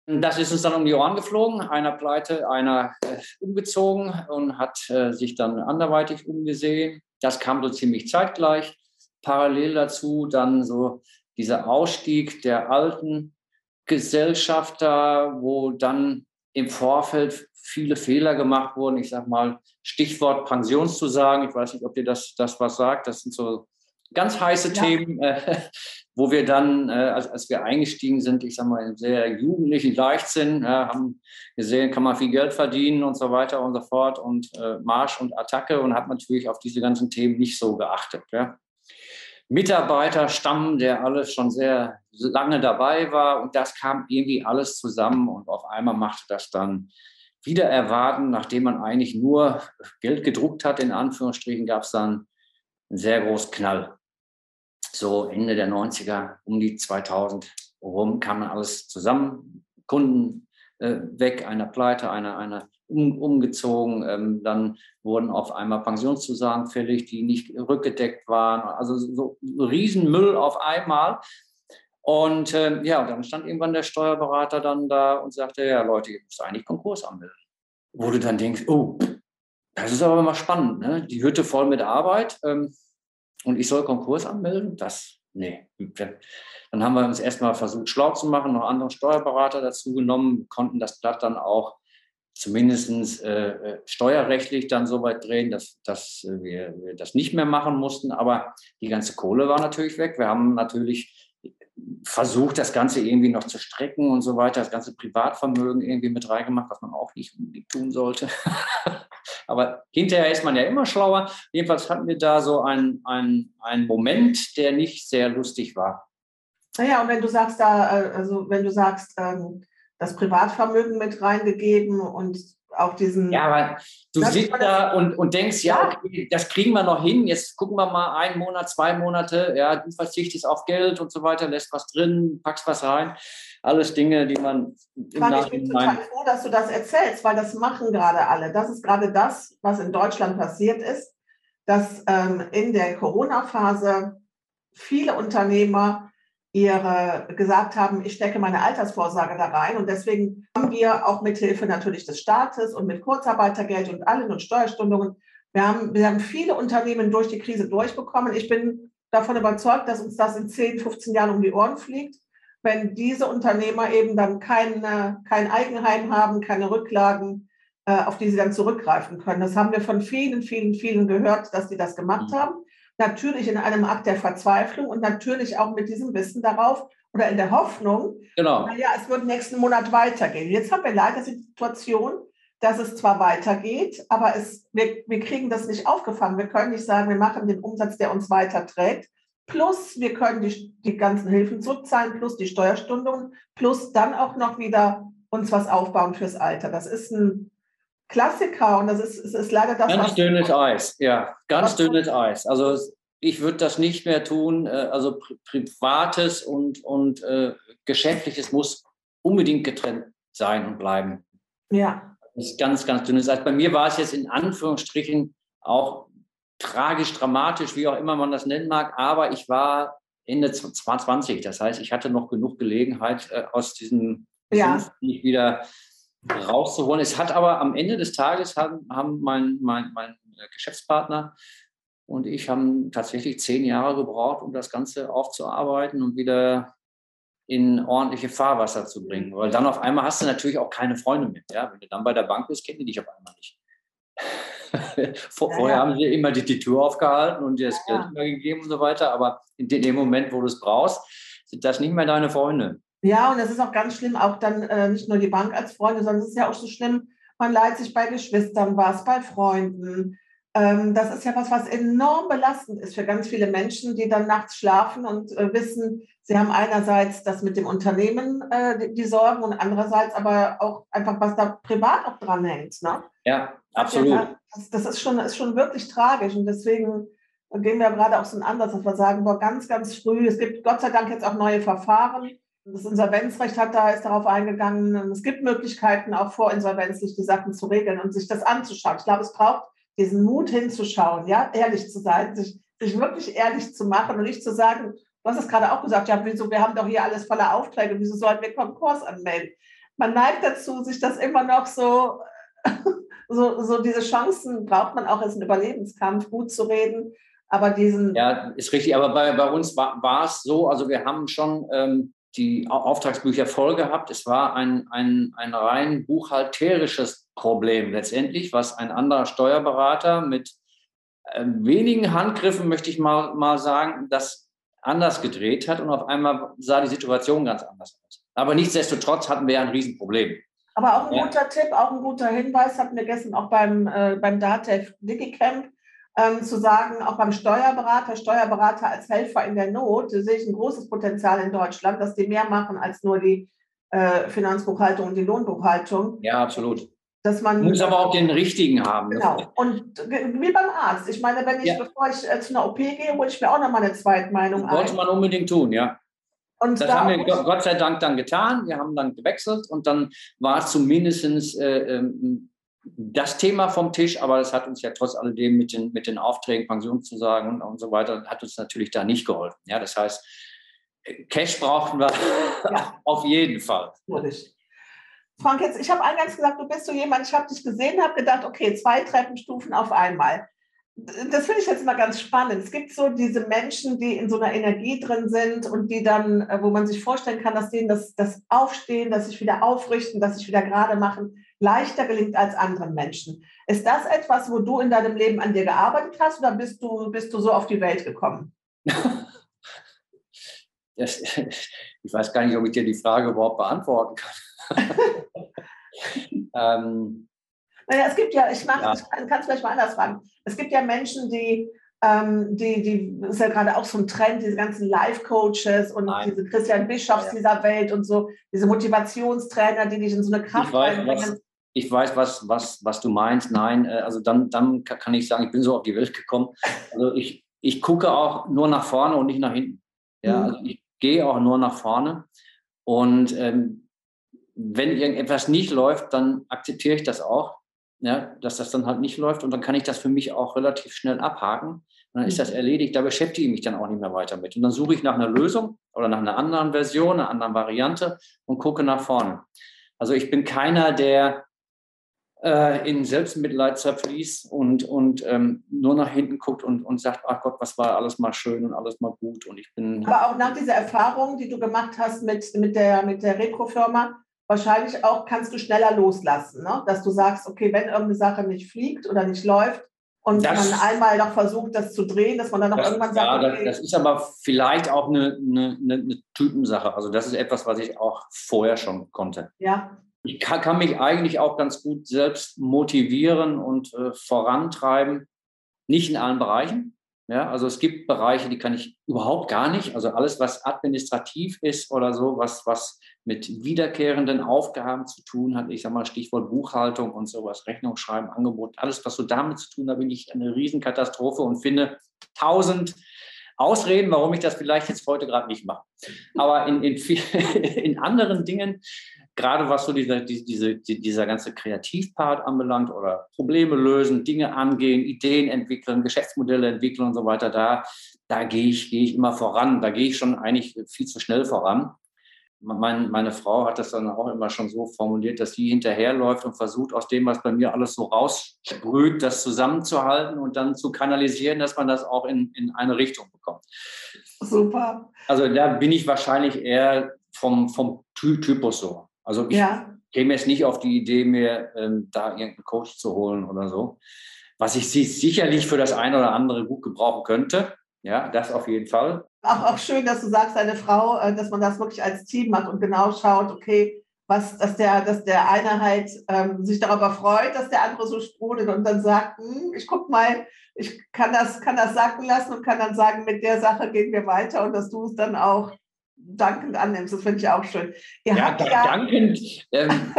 Das ist uns dann um die Ohren geflogen. Einer pleite, einer äh, umgezogen und hat äh, sich dann anderweitig umgesehen. Das kam so ziemlich zeitgleich. Parallel dazu dann so dieser Ausstieg der alten Gesellschafter, wo dann im Vorfeld viele Fehler gemacht wurden. Ich sage mal, Stichwort Pensionszusagen. Ich weiß nicht, ob dir das, das was sagt. Das sind so ganz heiße ja. Themen, äh, wo wir dann, äh, als, als wir eingestiegen sind, ich sage mal, in sehr jugendlichen Leichtsinn, äh, haben gesehen, kann man viel Geld verdienen und so weiter und so fort und äh, Marsch und Attacke und hat natürlich auf diese ganzen Themen nicht so geachtet. Ja. Mitarbeiterstamm, der alles schon sehr lange dabei war. Und das kam irgendwie alles zusammen und auf einmal machte das dann wieder erwarten, nachdem man eigentlich nur Geld gedruckt hat, in Anführungsstrichen, gab es dann einen sehr großen Knall. So Ende der 90er, um die 2000 rum kam alles zusammen. Kunden äh, weg, einer pleite, einer, einer um, umgezogen. Ähm, dann wurden auf einmal Pensionszusagen fällig, die nicht rückgedeckt waren. Also so, Riesenmüll auf einmal. Und äh, ja, dann stand irgendwann der Steuerberater dann da und sagte, ja Leute, ihr müsst eigentlich Konkurs anmelden. Wo du dann denkst, oh, das ist aber mal spannend, ne? Die Hütte voll mit Arbeit ähm, und ich soll Konkurs anmelden? Das, nee. Dann haben wir uns erstmal versucht, schlau zu machen, noch andere Steuerberater dazu genommen, konnten das Blatt dann auch zumindest äh, steuerrechtlich dann so weit drehen, dass, dass wir, wir, das nicht mehr machen mussten. Aber die ganze Kohle war natürlich weg. Wir haben natürlich versucht, das Ganze irgendwie noch zu strecken und so weiter, das ganze Privatvermögen irgendwie mit reingemacht, was man auch nicht unbedingt tun sollte. Aber hinterher ist man ja immer schlauer. Jedenfalls hatten wir da so einen, einen, Moment, der nicht sehr lustig war. Naja, und wenn du sagst, da, äh, also wenn du sagst, ähm, das Privatvermögen mit reingegeben und auch diesen. Ja, aber du sitzt da und, und denkst, ja, okay, das kriegen wir noch hin. Jetzt gucken wir mal einen Monat, zwei Monate. Ja, du verzichtest auf Geld und so weiter, lässt was drin, packst was rein. Alles Dinge, die man im Frank, Ich bin total froh, dass du das erzählst, weil das machen gerade alle. Das ist gerade das, was in Deutschland passiert ist, dass ähm, in der Corona-Phase viele Unternehmer ihre gesagt haben, ich stecke meine Altersvorsorge da rein. Und deswegen haben wir auch mit Hilfe natürlich des Staates und mit Kurzarbeitergeld und allen und Steuerstundungen, wir haben, wir haben viele Unternehmen durch die Krise durchbekommen. Ich bin davon überzeugt, dass uns das in 10, 15 Jahren um die Ohren fliegt, wenn diese Unternehmer eben dann kein, kein Eigenheim haben, keine Rücklagen, äh, auf die sie dann zurückgreifen können. Das haben wir von vielen, vielen, vielen gehört, dass sie das gemacht mhm. haben natürlich in einem Akt der Verzweiflung und natürlich auch mit diesem Wissen darauf oder in der Hoffnung, genau. naja, es wird nächsten Monat weitergehen. Jetzt haben wir leider die Situation, dass es zwar weitergeht, aber es, wir, wir kriegen das nicht aufgefangen. Wir können nicht sagen, wir machen den Umsatz, der uns weiterträgt. Plus, wir können die, die ganzen Hilfen zurückzahlen, plus die Steuerstundungen, plus dann auch noch wieder uns was aufbauen fürs Alter. Das ist ein Klassiker und das ist, es ist leider das. Ganz dünnes Eis, ja, ganz dünnes Eis. Also ich würde das nicht mehr tun. Äh, also Privates und, und äh, Geschäftliches muss unbedingt getrennt sein und bleiben. Ja. Das ist ganz, ganz dünnes Eis. Bei mir war es jetzt in Anführungsstrichen auch tragisch, dramatisch, wie auch immer man das nennen mag, aber ich war Ende 20. Das heißt, ich hatte noch genug Gelegenheit, äh, aus diesem ja. wieder rauszuholen. Es hat aber am Ende des Tages haben, haben mein, mein, mein Geschäftspartner und ich haben tatsächlich zehn Jahre gebraucht, um das Ganze aufzuarbeiten und wieder in ordentliche Fahrwasser zu bringen. Weil dann auf einmal hast du natürlich auch keine Freunde mehr. Ja? Wenn du dann bei der Bank bist, kennen die dich auf einmal nicht. Vor, ja, vorher ja. haben sie immer die, die Tür aufgehalten und dir das ja. Geld immer gegeben und so weiter. Aber in dem Moment, wo du es brauchst, sind das nicht mehr deine Freunde. Ja, und es ist auch ganz schlimm, auch dann äh, nicht nur die Bank als Freunde, sondern es ist ja auch so schlimm, man leiht sich bei Geschwistern was, bei Freunden. Ähm, das ist ja was, was enorm belastend ist für ganz viele Menschen, die dann nachts schlafen und äh, wissen, sie haben einerseits das mit dem Unternehmen, äh, die, die, Sorgen und andererseits aber auch einfach, was da privat auch dran hängt. Ne? Ja, absolut. Das, das ist, schon, ist schon wirklich tragisch und deswegen gehen wir gerade auch so einen Ansatz, dass wir sagen, boah, ganz, ganz früh, es gibt Gott sei Dank jetzt auch neue Verfahren, das Insolvenzrecht hat da ist darauf eingegangen. Es gibt Möglichkeiten, auch vorinsolvenzlich die Sachen zu regeln und sich das anzuschauen. Ich glaube, es braucht diesen Mut hinzuschauen, ja, ehrlich zu sein, sich, sich wirklich ehrlich zu machen und nicht zu sagen, du hast es gerade auch gesagt, ja, wieso, wir haben doch hier alles voller Aufträge, wieso sollten wir Konkurs anmelden? Man neigt dazu, sich das immer noch so, so, so diese Chancen braucht man auch als einen Überlebenskampf, gut zu reden. Aber diesen. Ja, ist richtig. Aber bei, bei uns war, war es so, also wir haben schon ähm, die Auftragsbücher voll gehabt. Es war ein, ein, ein rein buchhalterisches Problem letztendlich, was ein anderer Steuerberater mit äh, wenigen Handgriffen, möchte ich mal, mal sagen, das anders gedreht hat und auf einmal sah die Situation ganz anders aus. Aber nichtsdestotrotz hatten wir ein Riesenproblem. Aber auch ein ja. guter Tipp, auch ein guter Hinweis hatten wir gestern auch beim, äh, beim DATEV Digicamp ähm, zu sagen, auch beim Steuerberater, Steuerberater als Helfer in der Not, sehe ich ein großes Potenzial in Deutschland, dass die mehr machen als nur die äh, Finanzbuchhaltung und die Lohnbuchhaltung. Ja, absolut. Dass man, muss aber auch den richtigen haben. Genau. Und wie beim Arzt. Ich meine, wenn ich, ja. bevor ich äh, zu einer OP gehe, hole ich mir auch nochmal eine Zweitmeinung ein. Sollte man unbedingt tun, ja. Und das da haben wir Gott sei Dank dann getan. Wir haben dann gewechselt und dann war es zumindest äh, ähm, das Thema vom Tisch, aber das hat uns ja trotz alledem mit den, mit den Aufträgen, Pensionszusagen und, und so weiter, hat uns natürlich da nicht geholfen. Ja, das heißt, Cash brauchen wir ja. auf jeden Fall. Frank, jetzt, ich habe eingangs gesagt, du bist so jemand, ich habe dich gesehen, habe gedacht, okay, zwei Treppenstufen auf einmal. Das finde ich jetzt mal ganz spannend. Es gibt so diese Menschen, die in so einer Energie drin sind und die dann, äh, wo man sich vorstellen kann, dass denen das, das Aufstehen, dass sich wieder aufrichten, dass sich wieder gerade machen, leichter gelingt als anderen Menschen. Ist das etwas, wo du in deinem Leben an dir gearbeitet hast oder bist du, bist du so auf die Welt gekommen? Das, ich weiß gar nicht, ob ich dir die Frage überhaupt beantworten kann. ähm, naja, es gibt ja, ich, ja. ich kann es vielleicht mal anders fragen. Es gibt ja Menschen, die ähm, die, die ist ja gerade auch so ein Trend, diese ganzen Life-Coaches und Nein. diese Christian Bischofs ja. dieser Welt und so, diese Motivationstrainer, die dich in so eine Kraft ich weiß, was, ich weiß, was, was, was du meinst. Nein, äh, also dann, dann kann ich sagen, ich bin so auf die Welt gekommen. Also ich, ich gucke auch nur nach vorne und nicht nach hinten. Ja, mhm. also ich gehe auch nur nach vorne. Und ähm, wenn irgendetwas nicht läuft, dann akzeptiere ich das auch ja, dass das dann halt nicht läuft und dann kann ich das für mich auch relativ schnell abhaken. Und dann ist das mhm. erledigt, da beschäftige ich mich dann auch nicht mehr weiter mit. Und dann suche ich nach einer Lösung oder nach einer anderen Version, einer anderen Variante und gucke nach vorne. Also ich bin keiner, der äh, in Selbstmitleid zerfließt und, und ähm, nur nach hinten guckt und, und sagt, ach Gott, was war alles mal schön und alles mal gut. Und ich bin. Aber auch nach dieser Erfahrung, die du gemacht hast mit, mit der, mit der Retro-Firma, wahrscheinlich auch kannst du schneller loslassen, ne? dass du sagst, okay, wenn irgendeine Sache nicht fliegt oder nicht läuft und das, man einmal noch versucht, das zu drehen, dass man dann noch das, irgendwann sagt, ja, okay, das, ist aber vielleicht auch eine, eine, eine, Typensache. Also das ist etwas, was ich auch vorher schon konnte. Ja. Ich kann, kann mich eigentlich auch ganz gut selbst motivieren und äh, vorantreiben, nicht in allen Bereichen, ja, also es gibt Bereiche, die kann ich überhaupt gar nicht. Also alles, was administrativ ist oder so, was, was mit wiederkehrenden Aufgaben zu tun hat, ich sage mal Stichwort Buchhaltung und sowas, Rechnung schreiben, Angebot, alles, was so damit zu tun hat, bin ich eine Riesenkatastrophe und finde tausend Ausreden, warum ich das vielleicht jetzt heute gerade nicht mache. Aber in, in, in anderen Dingen gerade was so dieser, diese, dieser ganze Kreativpart anbelangt oder Probleme lösen, Dinge angehen, Ideen entwickeln, Geschäftsmodelle entwickeln und so weiter, da, da gehe ich, gehe ich immer voran. Da gehe ich schon eigentlich viel zu schnell voran. Mein, meine Frau hat das dann auch immer schon so formuliert, dass sie hinterherläuft und versucht, aus dem, was bei mir alles so raussprüht, das zusammenzuhalten und dann zu kanalisieren, dass man das auch in, in eine Richtung bekommt. Super. Also da bin ich wahrscheinlich eher vom, vom Typus so. Also ich ja. käme jetzt nicht auf die Idee, mir ähm, da irgendeinen Coach zu holen oder so. Was ich sicherlich für das eine oder andere gut gebrauchen könnte. Ja, das auf jeden Fall. Auch, auch schön, dass du sagst, deine Frau, äh, dass man das wirklich als Team macht und genau schaut, okay, was, dass der, dass der eine halt ähm, sich darüber freut, dass der andere so sprudelt und dann sagt, hm, ich guck mal, ich kann das, kann das sacken lassen und kann dann sagen, mit der Sache gehen wir weiter und dass du es dann auch dankend annimmst. Das finde ich auch schön. Ihr ja, ja dankend. Ähm,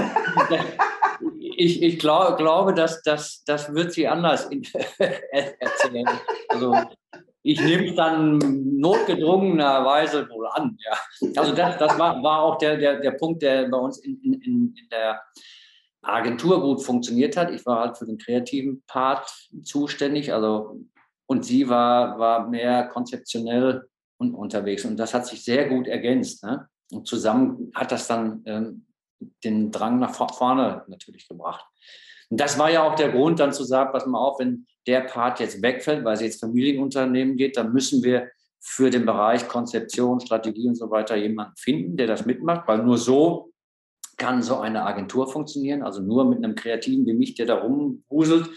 ich ich glaub, glaube, dass das, das wird sie anders erzählen. Also ich nehme es dann notgedrungenerweise wohl an. Ja. Also das, das war, war auch der, der, der Punkt, der bei uns in, in, in der Agentur gut funktioniert hat. Ich war halt für den kreativen Part zuständig, also und sie war, war mehr konzeptionell und unterwegs. Und das hat sich sehr gut ergänzt. Ne? Und zusammen hat das dann ähm, den Drang nach vorne natürlich gebracht. Und das war ja auch der Grund, dann zu sagen, pass mal auf, wenn der Part jetzt wegfällt, weil es jetzt Familienunternehmen geht, dann müssen wir für den Bereich Konzeption, Strategie und so weiter jemanden finden, der das mitmacht, weil nur so kann so eine Agentur funktionieren, also nur mit einem Kreativen wie mich, der da rumhuselt,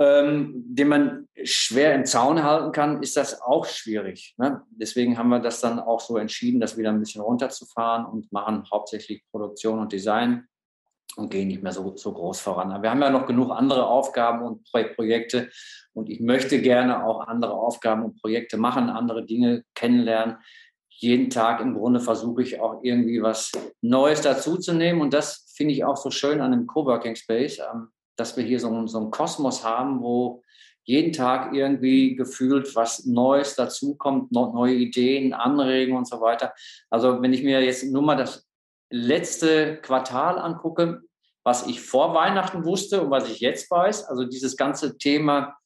ähm, den man schwer im Zaun halten kann, ist das auch schwierig. Ne? Deswegen haben wir das dann auch so entschieden, das wieder ein bisschen runterzufahren und machen hauptsächlich Produktion und Design und gehen nicht mehr so, so groß voran. Aber wir haben ja noch genug andere Aufgaben und Projekte und ich möchte gerne auch andere Aufgaben und Projekte machen, andere Dinge kennenlernen. Jeden Tag im Grunde versuche ich auch irgendwie was Neues dazuzunehmen und das finde ich auch so schön an dem Coworking Space. Ähm, dass wir hier so, so einen Kosmos haben, wo jeden Tag irgendwie gefühlt was Neues dazukommt, neue Ideen, Anregungen und so weiter. Also wenn ich mir jetzt nur mal das letzte Quartal angucke, was ich vor Weihnachten wusste und was ich jetzt weiß, also dieses ganze Thema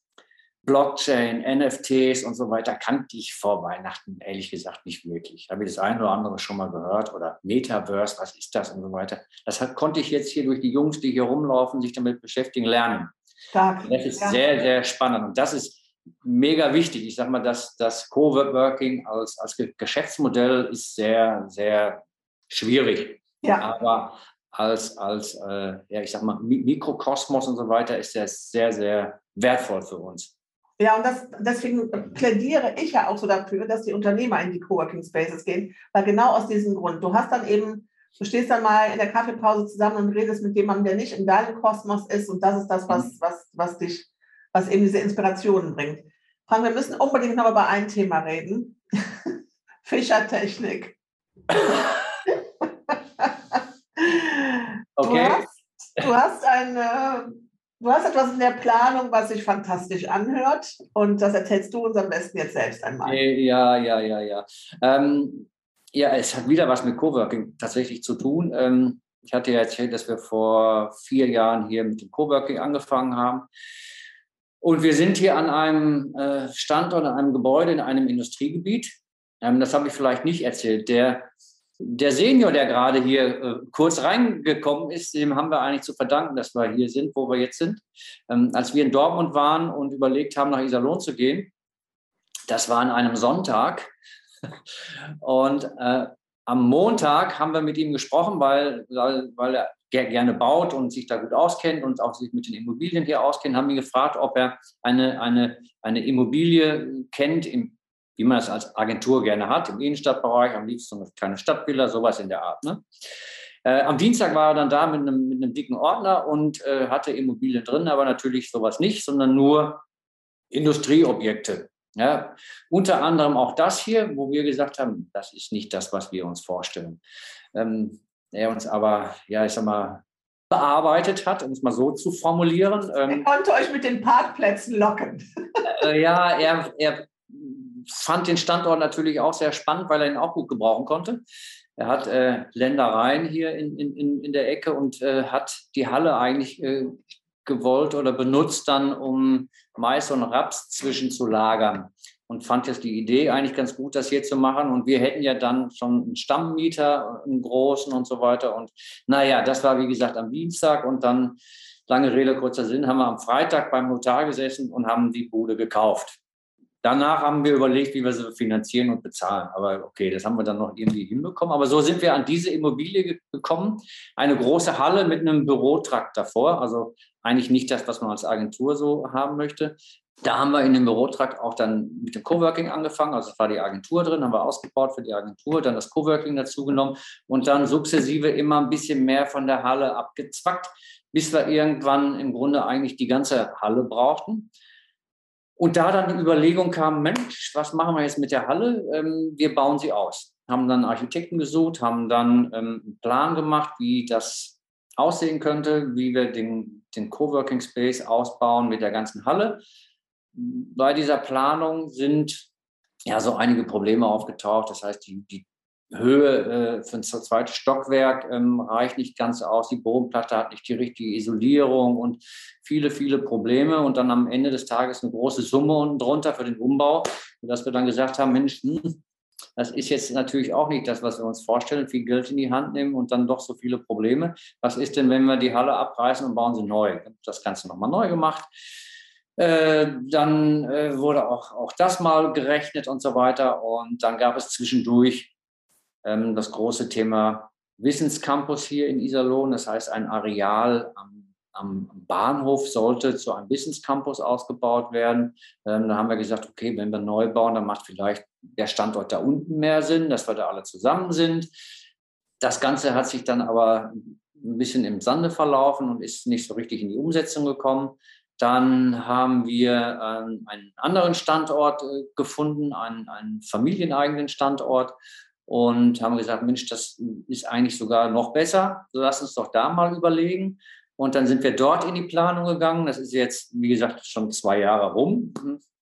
Blockchain, NFTs und so weiter kannte ich vor Weihnachten ehrlich gesagt nicht wirklich. Habe ich das eine oder andere schon mal gehört oder Metaverse, was ist das und so weiter. Das hat, konnte ich jetzt hier durch die Jungs, die hier rumlaufen, sich damit beschäftigen, lernen. Stark. Das ist ja. sehr, sehr spannend und das ist mega wichtig. Ich sage mal, dass das Coworking als, als Geschäftsmodell ist sehr, sehr schwierig. Ja. Aber als, als äh, ja, ich sag mal, Mikrokosmos und so weiter ist der sehr, sehr wertvoll für uns. Ja, und das, deswegen plädiere ich ja auch so dafür, dass die Unternehmer in die Coworking Spaces gehen, weil genau aus diesem Grund. Du hast dann eben, du stehst dann mal in der Kaffeepause zusammen und redest mit jemandem, der nicht in deinem Kosmos ist und das ist das, was, mhm. was, was dich, was eben diese Inspirationen bringt. Frank, wir müssen unbedingt noch über ein Thema reden. Fischertechnik. okay. Du hast, du hast eine Du hast etwas in der Planung, was sich fantastisch anhört und das erzählst du uns am besten jetzt selbst einmal. Ja, ja, ja, ja. Ähm, ja, es hat wieder was mit Coworking tatsächlich zu tun. Ähm, ich hatte ja erzählt, dass wir vor vier Jahren hier mit dem Coworking angefangen haben. Und wir sind hier an einem äh, Standort, an einem Gebäude in einem Industriegebiet. Ähm, das habe ich vielleicht nicht erzählt. Der der Senior, der gerade hier äh, kurz reingekommen ist, dem haben wir eigentlich zu verdanken, dass wir hier sind, wo wir jetzt sind. Ähm, als wir in Dortmund waren und überlegt haben, nach Iserlohn zu gehen, das war an einem Sonntag. Und äh, am Montag haben wir mit ihm gesprochen, weil, weil, weil er gerne baut und sich da gut auskennt und auch sich mit den Immobilien hier auskennt, haben ihn gefragt, ob er eine, eine, eine Immobilie kennt im wie man es als Agentur gerne hat, im Innenstadtbereich, am liebsten eine kleine Stadtvilla, sowas in der Art. Ne? Äh, am Dienstag war er dann da mit einem, mit einem dicken Ordner und äh, hatte Immobilien drin, aber natürlich sowas nicht, sondern nur Industrieobjekte. Ja, unter anderem auch das hier, wo wir gesagt haben, das ist nicht das, was wir uns vorstellen. Ähm, er uns aber, ja, ich sag mal, bearbeitet hat, um es mal so zu formulieren. Ähm, er konnte euch mit den Parkplätzen locken. Äh, ja, er, er fand den Standort natürlich auch sehr spannend, weil er ihn auch gut gebrauchen konnte. Er hat äh, Ländereien hier in, in, in der Ecke und äh, hat die Halle eigentlich äh, gewollt oder benutzt dann, um Mais und Raps zwischenzulagern und fand jetzt die Idee eigentlich ganz gut, das hier zu machen. Und wir hätten ja dann schon einen Stammmieter, einen großen und so weiter. Und naja, das war wie gesagt am Dienstag und dann, lange Rede, kurzer Sinn, haben wir am Freitag beim Notar gesessen und haben die Bude gekauft. Danach haben wir überlegt, wie wir sie finanzieren und bezahlen. Aber okay, das haben wir dann noch irgendwie hinbekommen. Aber so sind wir an diese Immobilie gekommen. Eine große Halle mit einem Bürotrakt davor. Also eigentlich nicht das, was man als Agentur so haben möchte. Da haben wir in dem Bürotrakt auch dann mit dem Coworking angefangen. Also es war die Agentur drin, haben wir ausgebaut für die Agentur, dann das Coworking dazugenommen und dann sukzessive immer ein bisschen mehr von der Halle abgezwackt, bis wir irgendwann im Grunde eigentlich die ganze Halle brauchten. Und da dann die Überlegung kam, Mensch, was machen wir jetzt mit der Halle? Ähm, wir bauen sie aus. Haben dann Architekten gesucht, haben dann ähm, einen Plan gemacht, wie das aussehen könnte, wie wir den, den Coworking Space ausbauen mit der ganzen Halle. Bei dieser Planung sind ja so einige Probleme aufgetaucht. Das heißt, die, die Höhe äh, für ein zweites Stockwerk ähm, reicht nicht ganz aus. Die Bodenplatte hat nicht die richtige Isolierung und viele, viele Probleme. Und dann am Ende des Tages eine große Summe unten drunter für den Umbau, sodass wir dann gesagt haben, Mensch, hm, das ist jetzt natürlich auch nicht das, was wir uns vorstellen, viel Geld in die Hand nehmen und dann doch so viele Probleme. Was ist denn, wenn wir die Halle abreißen und bauen sie neu? Das Ganze nochmal neu gemacht. Äh, dann äh, wurde auch, auch das mal gerechnet und so weiter. Und dann gab es zwischendurch ähm, das große Thema Wissenscampus hier in Iserlohn. Das heißt, ein Areal am, am Bahnhof sollte zu einem Wissenscampus ausgebaut werden. Ähm, da haben wir gesagt, okay, wenn wir neu bauen, dann macht vielleicht der Standort da unten mehr Sinn, dass wir da alle zusammen sind. Das Ganze hat sich dann aber ein bisschen im Sande verlaufen und ist nicht so richtig in die Umsetzung gekommen. Dann haben wir ähm, einen anderen Standort äh, gefunden, einen, einen familieneigenen Standort, und haben gesagt, Mensch, das ist eigentlich sogar noch besser. So lass uns doch da mal überlegen. Und dann sind wir dort in die Planung gegangen. Das ist jetzt, wie gesagt, schon zwei Jahre rum.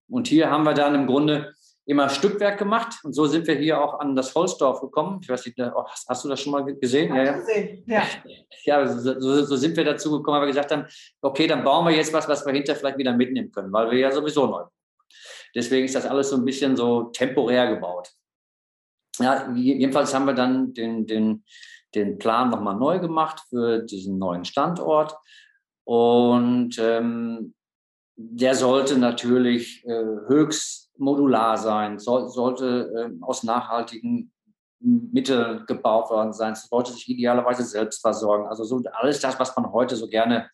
Und hier haben wir dann im Grunde immer Stückwerk gemacht. Und so sind wir hier auch an das Holzdorf gekommen. Ich weiß nicht, oh, hast du das schon mal gesehen? Ja, ja. Gesehen. ja. ja so, so, sind wir dazu gekommen, weil wir gesagt haben, okay, dann bauen wir jetzt was, was wir hinterher vielleicht wieder mitnehmen können, weil wir ja sowieso neu. Deswegen ist das alles so ein bisschen so temporär gebaut ja, jedenfalls haben wir dann den, den, den Plan nochmal neu gemacht für diesen neuen Standort. Und ähm, der sollte natürlich äh, höchst modular sein, soll, sollte äh, aus nachhaltigen Mittel gebaut worden sein. Sollte sich idealerweise selbst versorgen. Also so alles das, was man heute so gerne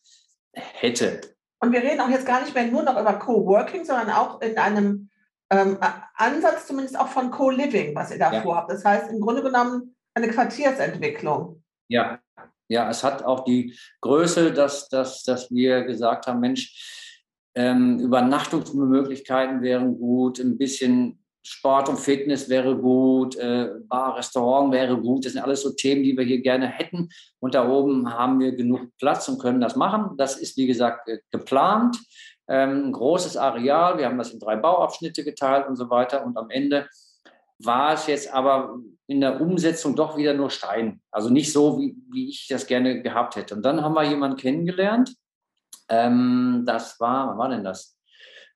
hätte. Und wir reden auch jetzt gar nicht mehr nur noch über Coworking, sondern auch in einem ähm, Ansatz zumindest auch von Co-Living, was ihr da ja. vorhabt. Das heißt im Grunde genommen eine Quartiersentwicklung. Ja, ja, es hat auch die Größe, dass, dass, dass wir gesagt haben, Mensch, ähm, Übernachtungsmöglichkeiten wären gut, ein bisschen Sport und Fitness wäre gut, äh, Bar, Restaurant wäre gut. Das sind alles so Themen, die wir hier gerne hätten. Und da oben haben wir genug Platz und können das machen. Das ist, wie gesagt, äh, geplant. Ähm, ein großes Areal. Wir haben das in drei Bauabschnitte geteilt und so weiter. Und am Ende war es jetzt aber in der Umsetzung doch wieder nur Stein. Also nicht so, wie, wie ich das gerne gehabt hätte. Und dann haben wir jemanden kennengelernt. Ähm, das war, wann war denn das?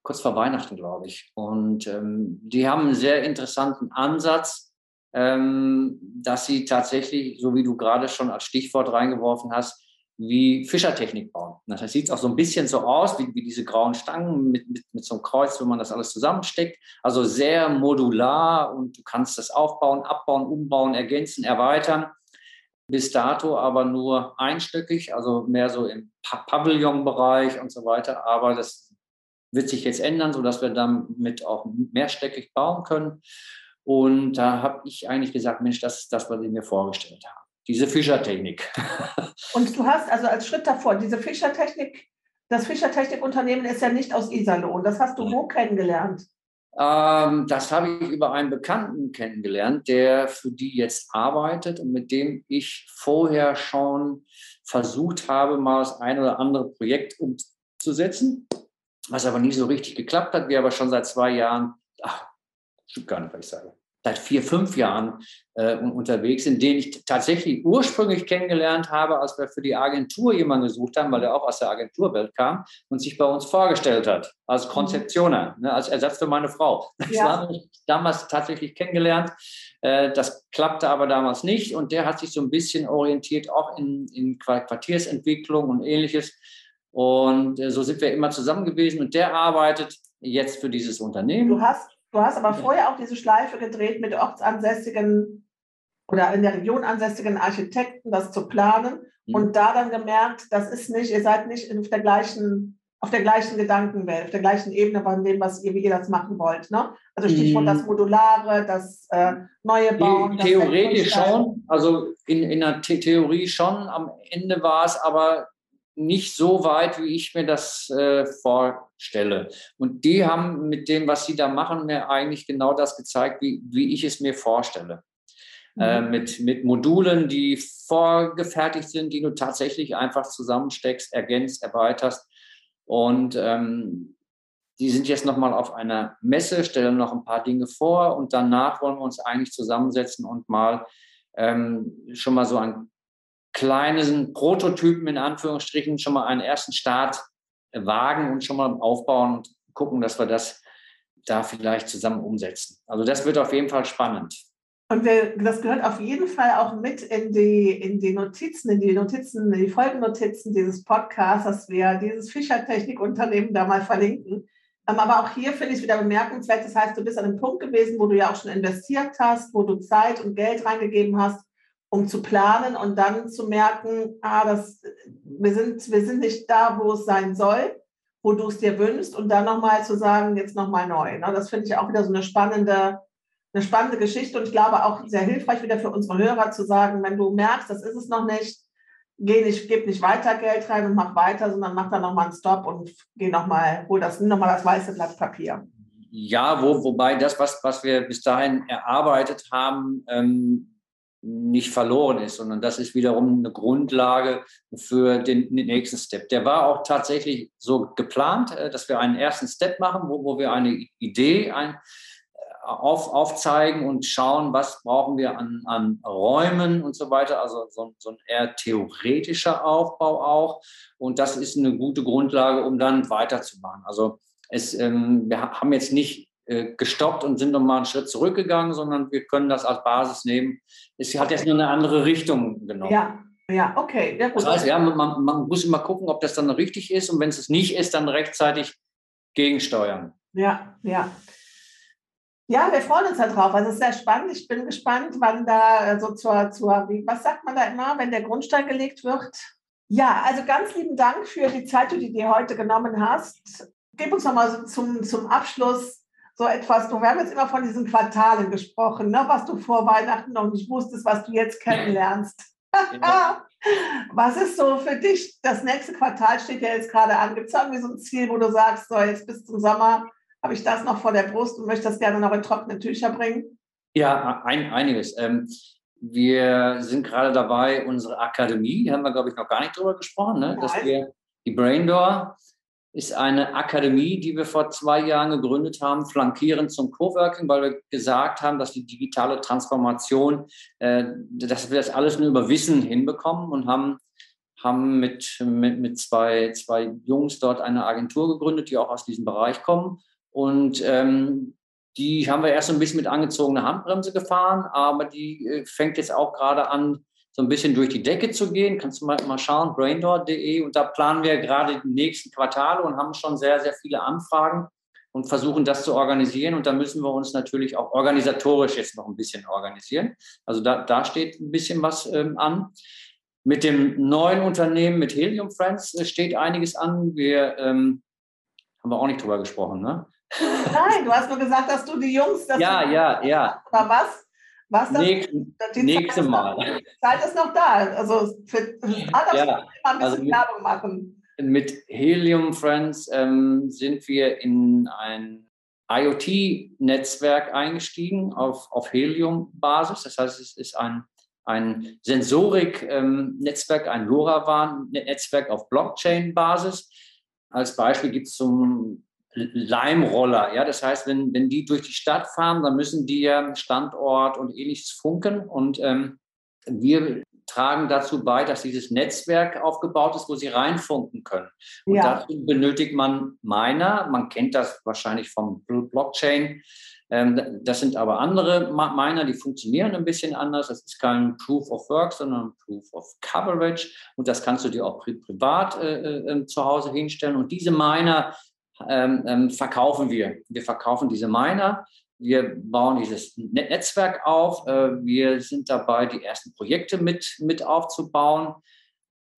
Kurz vor Weihnachten, glaube ich. Und ähm, die haben einen sehr interessanten Ansatz, ähm, dass sie tatsächlich, so wie du gerade schon als Stichwort reingeworfen hast, wie Fischertechnik bauen. Das heißt, sieht auch so ein bisschen so aus wie, wie diese grauen Stangen mit, mit, mit so einem Kreuz, wo man das alles zusammensteckt. Also sehr modular und du kannst das aufbauen, abbauen, umbauen, ergänzen, erweitern. Bis dato aber nur einstöckig, also mehr so im Pavillonbereich und so weiter. Aber das wird sich jetzt ändern, sodass wir damit auch mehrstöckig bauen können. Und da habe ich eigentlich gesagt, Mensch, das ist das, was ich mir vorgestellt habe diese Fischertechnik. Und du hast also als Schritt davor, diese Fischertechnik, das Fischertechnikunternehmen ist ja nicht aus Iserlohn. Das hast du wo kennengelernt? Ähm, das habe ich über einen Bekannten kennengelernt, der für die jetzt arbeitet und mit dem ich vorher schon versucht habe, mal das ein oder andere Projekt umzusetzen, was aber nicht so richtig geklappt hat. Wir aber schon seit zwei Jahren, ach, stimmt gar nicht, was ich sage, seit vier, fünf Jahren äh, unterwegs sind, den ich tatsächlich ursprünglich kennengelernt habe, als wir für die Agentur jemanden gesucht haben, weil er auch aus der Agenturwelt kam und sich bei uns vorgestellt hat, als. Konzeptioner, ne, als Ersatz für meine Frau. Das ja. haben wir damals tatsächlich kennengelernt. Äh, das klappte aber damals nicht und der hat sich so ein bisschen orientiert, auch in, in Quartiersentwicklung und ähnliches. Und äh, so sind wir immer zusammen gewesen und der arbeitet jetzt für dieses Unternehmen. Du hast Du hast aber vorher auch diese Schleife gedreht mit ortsansässigen oder in der Region ansässigen Architekten, das zu planen mhm. und da dann gemerkt, das ist nicht, ihr seid nicht auf der gleichen, auf der gleichen Gedankenwelt, auf der gleichen Ebene von dem, was ihr, wie ihr das machen wollt. Ne? Also Stichwort mhm. das Modulare, das äh, neue Bauen. Theoretisch schon, also in, in der The Theorie schon. Am Ende war es aber nicht so weit, wie ich mir das äh, vorstelle. Und die haben mit dem, was sie da machen, mir eigentlich genau das gezeigt, wie, wie ich es mir vorstelle. Mhm. Äh, mit, mit Modulen, die vorgefertigt sind, die du tatsächlich einfach zusammensteckst, ergänzt, erweiterst. Und ähm, die sind jetzt nochmal auf einer Messe, stellen noch ein paar Dinge vor und danach wollen wir uns eigentlich zusammensetzen und mal ähm, schon mal so ein kleinen Prototypen in Anführungsstrichen schon mal einen ersten Start wagen und schon mal aufbauen und gucken, dass wir das da vielleicht zusammen umsetzen. Also das wird auf jeden Fall spannend. Und das gehört auf jeden Fall auch mit in die, in die Notizen, in die Notizen, in die Folgennotizen dieses Podcasts, dass wir dieses Fischertechnikunternehmen da mal verlinken. Ähm, aber auch hier finde ich es wieder bemerkenswert. Das heißt, du bist an einem Punkt gewesen, wo du ja auch schon investiert hast, wo du Zeit und Geld reingegeben hast um zu planen und dann zu merken, ah, das, wir, sind, wir sind nicht da, wo es sein soll, wo du es dir wünschst und dann nochmal zu sagen, jetzt nochmal neu. Ne? Das finde ich auch wieder so eine spannende, eine spannende Geschichte und ich glaube auch sehr hilfreich wieder für unsere Hörer zu sagen, wenn du merkst, das ist es noch nicht, geh nicht, gib nicht weiter Geld rein und mach weiter, sondern mach dann nochmal einen Stopp und geh nochmal, hol das, nimm nochmal das weiße Blatt Papier. Ja, wo, wobei das, was, was wir bis dahin erarbeitet haben, ähm, nicht verloren ist, sondern das ist wiederum eine Grundlage für den, nächsten Step. Der war auch tatsächlich so geplant, äh, dass wir einen ersten Step machen, wo, wo wir eine Idee ein, äh, auf, aufzeigen und schauen, was brauchen wir an, an Räumen und so weiter. Also so, so ein eher theoretischer Aufbau auch. Und das ist eine gute Grundlage, um dann weiterzumachen. Also es, ähm, wir haben jetzt nicht gestoppt und sind nochmal einen Schritt zurückgegangen, sondern wir können das als Basis nehmen. Es hat jetzt nur eine andere Richtung genommen. Ja, ja, okay. Ja, das heißt, ja, man, man, muss immer gucken, ob das dann richtig ist und wenn es es nicht ist, dann rechtzeitig gegensteuern. Ja, ja. Ja, wir freuen uns darauf. Also es ist sehr spannend. Ich bin gespannt, wann da also zur, zur, was sagt man da immer, wenn der Grundstein gelegt wird? Ja, also ganz lieben Dank für die Zeit, die du dir heute genommen hast. Gib uns nochmal so zum, zum Abschluss so etwas. Wir haben jetzt immer von diesen Quartalen gesprochen, ne, was du vor Weihnachten noch nicht wusstest, was du jetzt kennenlernst. Ja. was ist so für dich? Das nächste Quartal steht ja jetzt gerade an. Gibt es irgendwie so ein Ziel, wo du sagst, so jetzt bis zum Sommer habe ich das noch vor der Brust und möchte das gerne noch in trockene Tücher bringen? Ja, ein, einiges. Ähm, wir sind gerade dabei, unsere Akademie, haben wir, glaube ich, noch gar nicht drüber gesprochen, ne? dass wir die Braindoor ist eine Akademie, die wir vor zwei Jahren gegründet haben, flankierend zum Coworking, weil wir gesagt haben, dass die digitale Transformation, äh, dass wir das alles nur über Wissen hinbekommen und haben haben mit, mit, mit zwei, zwei Jungs dort eine Agentur gegründet, die auch aus diesem Bereich kommen. Und ähm, die haben wir erst so ein bisschen mit angezogener Handbremse gefahren, aber die äh, fängt jetzt auch gerade an, so ein bisschen durch die Decke zu gehen. Kannst du mal, mal schauen, braindoor.de. Und da planen wir gerade die nächsten Quartale und haben schon sehr, sehr viele Anfragen und versuchen das zu organisieren. Und da müssen wir uns natürlich auch organisatorisch jetzt noch ein bisschen organisieren. Also da, da steht ein bisschen was ähm, an. Mit dem neuen Unternehmen, mit Helium Friends, äh, steht einiges an. Wir ähm, haben wir auch nicht drüber gesprochen, ne? Nein, du hast nur gesagt, dass du die Jungs. ja, ja, ja. Aber was? Was das? Nächsten, nächste Mal. Die Zeit ist noch da. Also für ah, ja, mal ein bisschen also mit, Werbung machen. Mit Helium Friends ähm, sind wir in ein IoT-Netzwerk eingestiegen auf, auf Helium-Basis. Das heißt, es ist ein, ein Sensorik-Netzwerk, ein LoRaWAN-Netzwerk auf Blockchain-Basis. Als Beispiel gibt es zum Leimroller. Ja, das heißt, wenn, wenn die durch die Stadt fahren, dann müssen die ja Standort und ähnliches funken. Und ähm, wir tragen dazu bei, dass dieses Netzwerk aufgebaut ist, wo sie reinfunken können. Und ja. dazu benötigt man Miner. Man kennt das wahrscheinlich vom Blockchain. Ähm, das sind aber andere Miner, die funktionieren ein bisschen anders. Das ist kein Proof of Work, sondern Proof of Coverage. Und das kannst du dir auch privat äh, äh, ähm, zu Hause hinstellen. Und diese Miner ähm, ähm, verkaufen wir. Wir verkaufen diese Miner. Wir bauen dieses Netzwerk auf. Äh, wir sind dabei, die ersten Projekte mit, mit aufzubauen.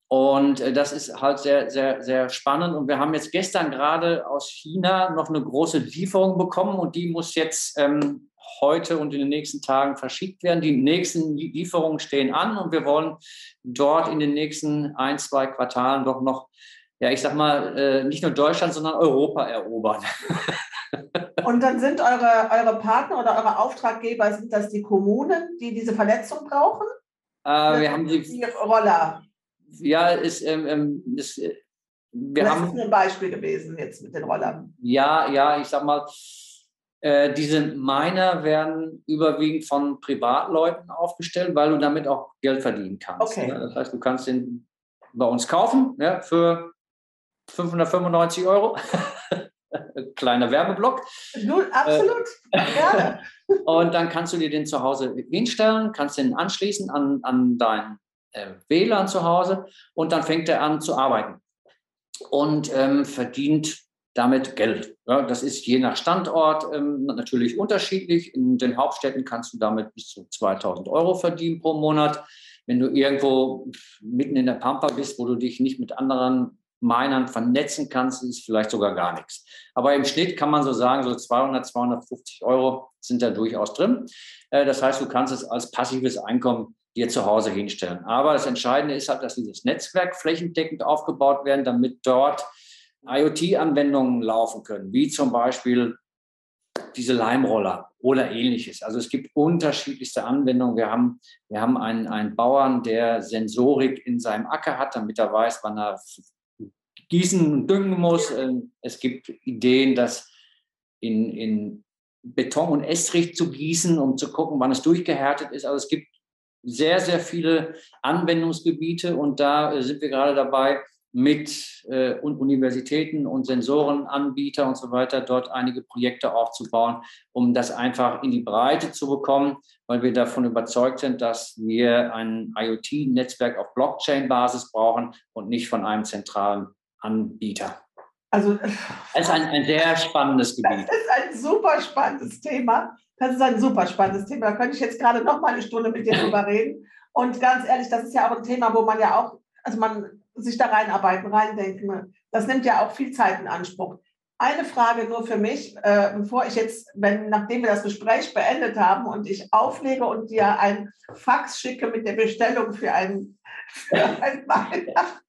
Und äh, das ist halt sehr, sehr, sehr spannend. Und wir haben jetzt gestern gerade aus China noch eine große Lieferung bekommen und die muss jetzt ähm, heute und in den nächsten Tagen verschickt werden. Die nächsten Lieferungen stehen an und wir wollen dort in den nächsten ein, zwei Quartalen doch noch ja, ich sag mal, äh, nicht nur Deutschland, sondern Europa erobern. Und dann sind eure, eure Partner oder eure Auftraggeber, sind das die Kommunen, die diese Verletzung brauchen? Äh, wir haben die, die Roller. Ja, ist, ähm, ähm ist, äh, wir das haben, ist ein Beispiel gewesen jetzt mit den Rollern. Ja, ja, ich sag mal, äh, diese Miner werden überwiegend von Privatleuten aufgestellt, weil du damit auch Geld verdienen kannst. Okay. Ne? Das heißt, du kannst den bei uns kaufen ja, für 595 Euro. Kleiner Werbeblock. Null, absolut. Äh, und dann kannst du dir den zu Hause hinstellen, kannst den anschließen an, an dein äh, WLAN zu Hause und dann fängt er an zu arbeiten und ähm, verdient damit Geld. Ja, das ist je nach Standort ähm, natürlich unterschiedlich. In den Hauptstädten kannst du damit bis zu 2000 Euro verdienen pro Monat. Wenn du irgendwo mitten in der Pampa bist, wo du dich nicht mit anderen Minern vernetzen kannst, ist vielleicht sogar gar nichts. Aber im Schnitt kann man so sagen, so 200, 250 Euro sind da durchaus drin. Äh, das heißt, du kannst es als passives Einkommen dir zu Hause hinstellen. Aber das Entscheidende ist halt, dass dieses Netzwerk flächendeckend aufgebaut werden, damit dort IoT-Anwendungen laufen können, wie zum Beispiel diese Leimroller oder ähnliches. Also es gibt unterschiedlichste Anwendungen. Wir haben, wir haben einen, einen Bauern, der Sensorik in seinem Acker hat, damit er weiß, wann er gießen und düngen muss. Ähm, es gibt Ideen, das in, in Beton und Estrich zu gießen, um zu gucken, wann es durchgehärtet ist. Also es gibt sehr, sehr viele Anwendungsgebiete und da äh, sind wir gerade dabei, mit äh, Universitäten und Sensorenanbieter und so weiter dort einige Projekte aufzubauen, um das einfach in die Breite zu bekommen, weil wir davon überzeugt sind, dass wir ein IoT-Netzwerk auf Blockchain-Basis brauchen und nicht von einem zentralen Anbieter. Also, es ist ein, ein sehr spannendes Gebiet. Das ist ein super spannendes Thema. Das ist ein super spannendes Thema. Da könnte ich jetzt gerade noch mal eine Stunde mit dir drüber reden. Und ganz ehrlich, das ist ja auch ein Thema, wo man ja auch, also man sich da reinarbeiten, reindenken. Das nimmt ja auch viel Zeit in Anspruch. Eine Frage nur für mich, äh, bevor ich jetzt, wenn, nachdem wir das Gespräch beendet haben und ich auflege und dir ein Fax schicke mit der Bestellung für ein, für ein Weihnachten.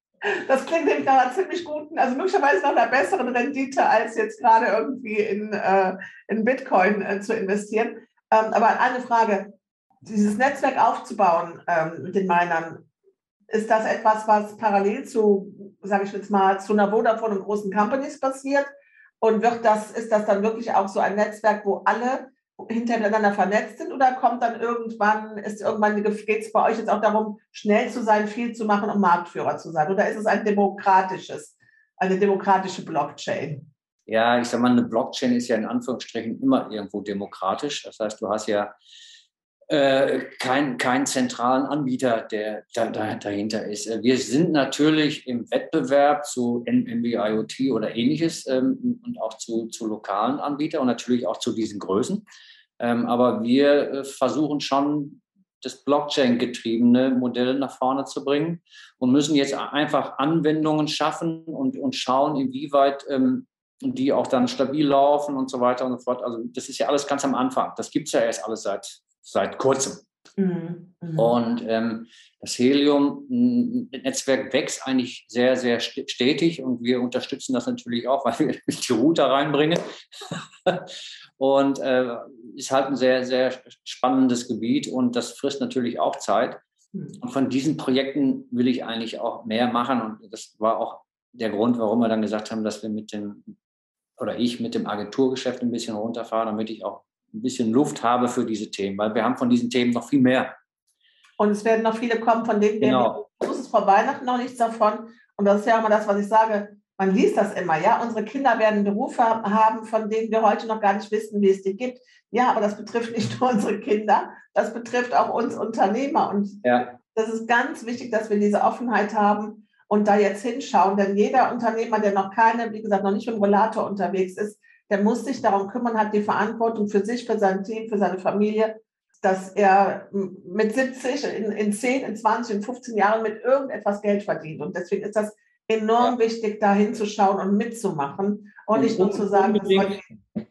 Das klingt nämlich nach einer ziemlich guten, also möglicherweise nach einer besseren Rendite, als jetzt gerade irgendwie in, äh, in Bitcoin äh, zu investieren. Ähm, aber eine Frage, dieses Netzwerk aufzubauen ähm, mit den Minern, ist das etwas, was parallel zu, sage ich jetzt mal, zu einer Vodafone und großen Companies passiert? Und wird das, ist das dann wirklich auch so ein Netzwerk, wo alle hintereinander vernetzt sind oder kommt dann irgendwann, ist irgendwann, geht es bei euch jetzt auch darum, schnell zu sein, viel zu machen, um Marktführer zu sein? Oder ist es ein demokratisches, eine demokratische Blockchain? Ja, ich sage mal, eine Blockchain ist ja in Anführungsstrichen immer irgendwo demokratisch. Das heißt, du hast ja äh, keinen kein zentralen Anbieter, der da, da, dahinter ist. Äh, wir sind natürlich im Wettbewerb zu NB-IoT oder ähnliches ähm, und auch zu, zu lokalen Anbietern und natürlich auch zu diesen Größen. Ähm, aber wir äh, versuchen schon, das Blockchain-getriebene Modell nach vorne zu bringen und müssen jetzt einfach Anwendungen schaffen und, und schauen, inwieweit ähm, die auch dann stabil laufen und so weiter und so fort. Also das ist ja alles ganz am Anfang. Das gibt es ja erst alles seit seit kurzem. Mhm. mhm. Und ähm, das Helium-Netzwerk wächst eigentlich sehr, sehr stetig und wir unterstützen das natürlich auch, weil wir die Router reinbringen. und äh, ist halt ein sehr, sehr spannendes Gebiet und das frisst natürlich auch Zeit. Mhm. Und von diesen Projekten will ich eigentlich auch mehr machen und das war auch der Grund, warum wir dann gesagt haben, dass wir mit dem oder ich mit dem Agenturgeschäft ein bisschen runterfahre, damit ich auch ein bisschen Luft habe für diese Themen, weil wir haben von diesen Themen noch viel mehr. Und es werden noch viele kommen, von denen genau. wir es vor Weihnachten noch nichts davon. Und das ist ja immer das, was ich sage. Man liest das immer, ja. Unsere Kinder werden Berufe haben, von denen wir heute noch gar nicht wissen, wie es die gibt. Ja, aber das betrifft nicht nur unsere Kinder, das betrifft auch uns Unternehmer. Und ja. das ist ganz wichtig, dass wir diese Offenheit haben und da jetzt hinschauen. Denn jeder Unternehmer, der noch keine, wie gesagt, noch nicht mit dem Rollator unterwegs ist, der muss sich darum kümmern, hat die Verantwortung für sich, für sein Team, für seine Familie, dass er mit 70, in, in 10, in 20, in 15 Jahren mit irgendetwas Geld verdient. Und deswegen ist das enorm ja. wichtig, da hinzuschauen und mitzumachen und, nicht nur zu sagen, unbedingt,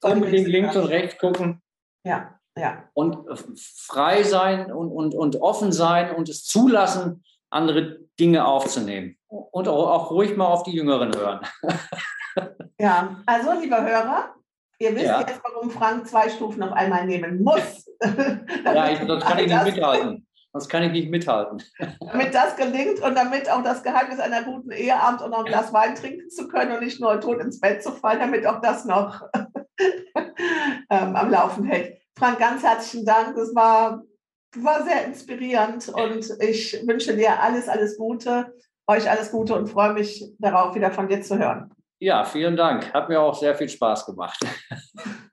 unbedingt links und rechts gucken. Ja, ja. Und frei sein und, und, und offen sein und es zulassen, andere Dinge aufzunehmen. Und auch, auch ruhig mal auf die Jüngeren hören. Ja, also lieber Hörer, ihr wisst ja. jetzt, warum Frank zwei Stufen auf einmal nehmen muss. ja, ich, das kann ich nicht mithalten. Das kann ich nicht mithalten. Damit das gelingt und damit auch das Geheimnis einer guten Eheabend und noch ein Glas Wein trinken zu können und nicht nur tot ins Bett zu fallen, damit auch das noch ähm, am Laufen hält. Frank, ganz herzlichen Dank. Das war, war sehr inspirierend und ich wünsche dir alles, alles Gute, euch alles Gute und freue mich darauf, wieder von dir zu hören. Ja, vielen Dank. Hat mir auch sehr viel Spaß gemacht.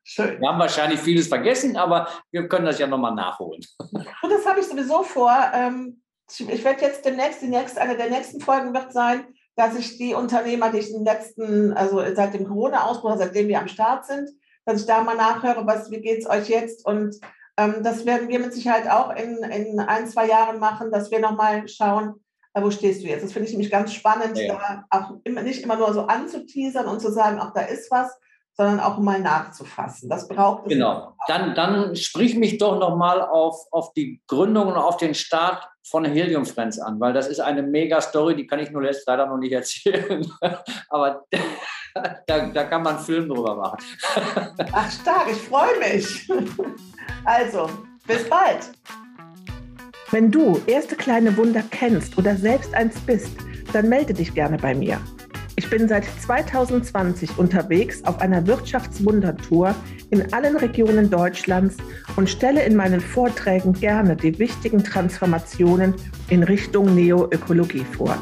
Schön. Wir haben wahrscheinlich vieles vergessen, aber wir können das ja nochmal nachholen. Und das habe ich sowieso vor. Ähm, ich werde jetzt demnächst, die nächste, eine der nächsten Folgen wird sein, dass ich die Unternehmer, die ich den letzten, also seit dem Corona-Ausbruch, seitdem wir am Start sind, dass ich da mal nachhöre, was, wie geht es euch jetzt? Und ähm, das werden wir mit Sicherheit auch in, in ein, zwei Jahren machen, dass wir nochmal schauen, wo stehst du jetzt? Das finde ich nämlich ganz spannend, ja. da auch immer, nicht immer nur so anzuteasern und zu sagen, ach, da ist was, sondern auch mal nachzufassen. Das braucht es. Genau. Dann, dann sprich mich doch nochmal auf, auf die Gründung und auf den Start von Helium Friends an, weil das ist eine mega Story, die kann ich nur jetzt leider noch nicht erzählen. Aber da, da kann man einen Film drüber machen. Ach, stark, ich freue mich. Also, bis bald. Wenn du erste kleine Wunder kennst oder selbst eins bist, dann melde dich gerne bei mir. Ich bin seit 2020 unterwegs auf einer Wirtschaftswundertour in allen Regionen Deutschlands und stelle in meinen Vorträgen gerne die wichtigen Transformationen in Richtung Neoökologie vor.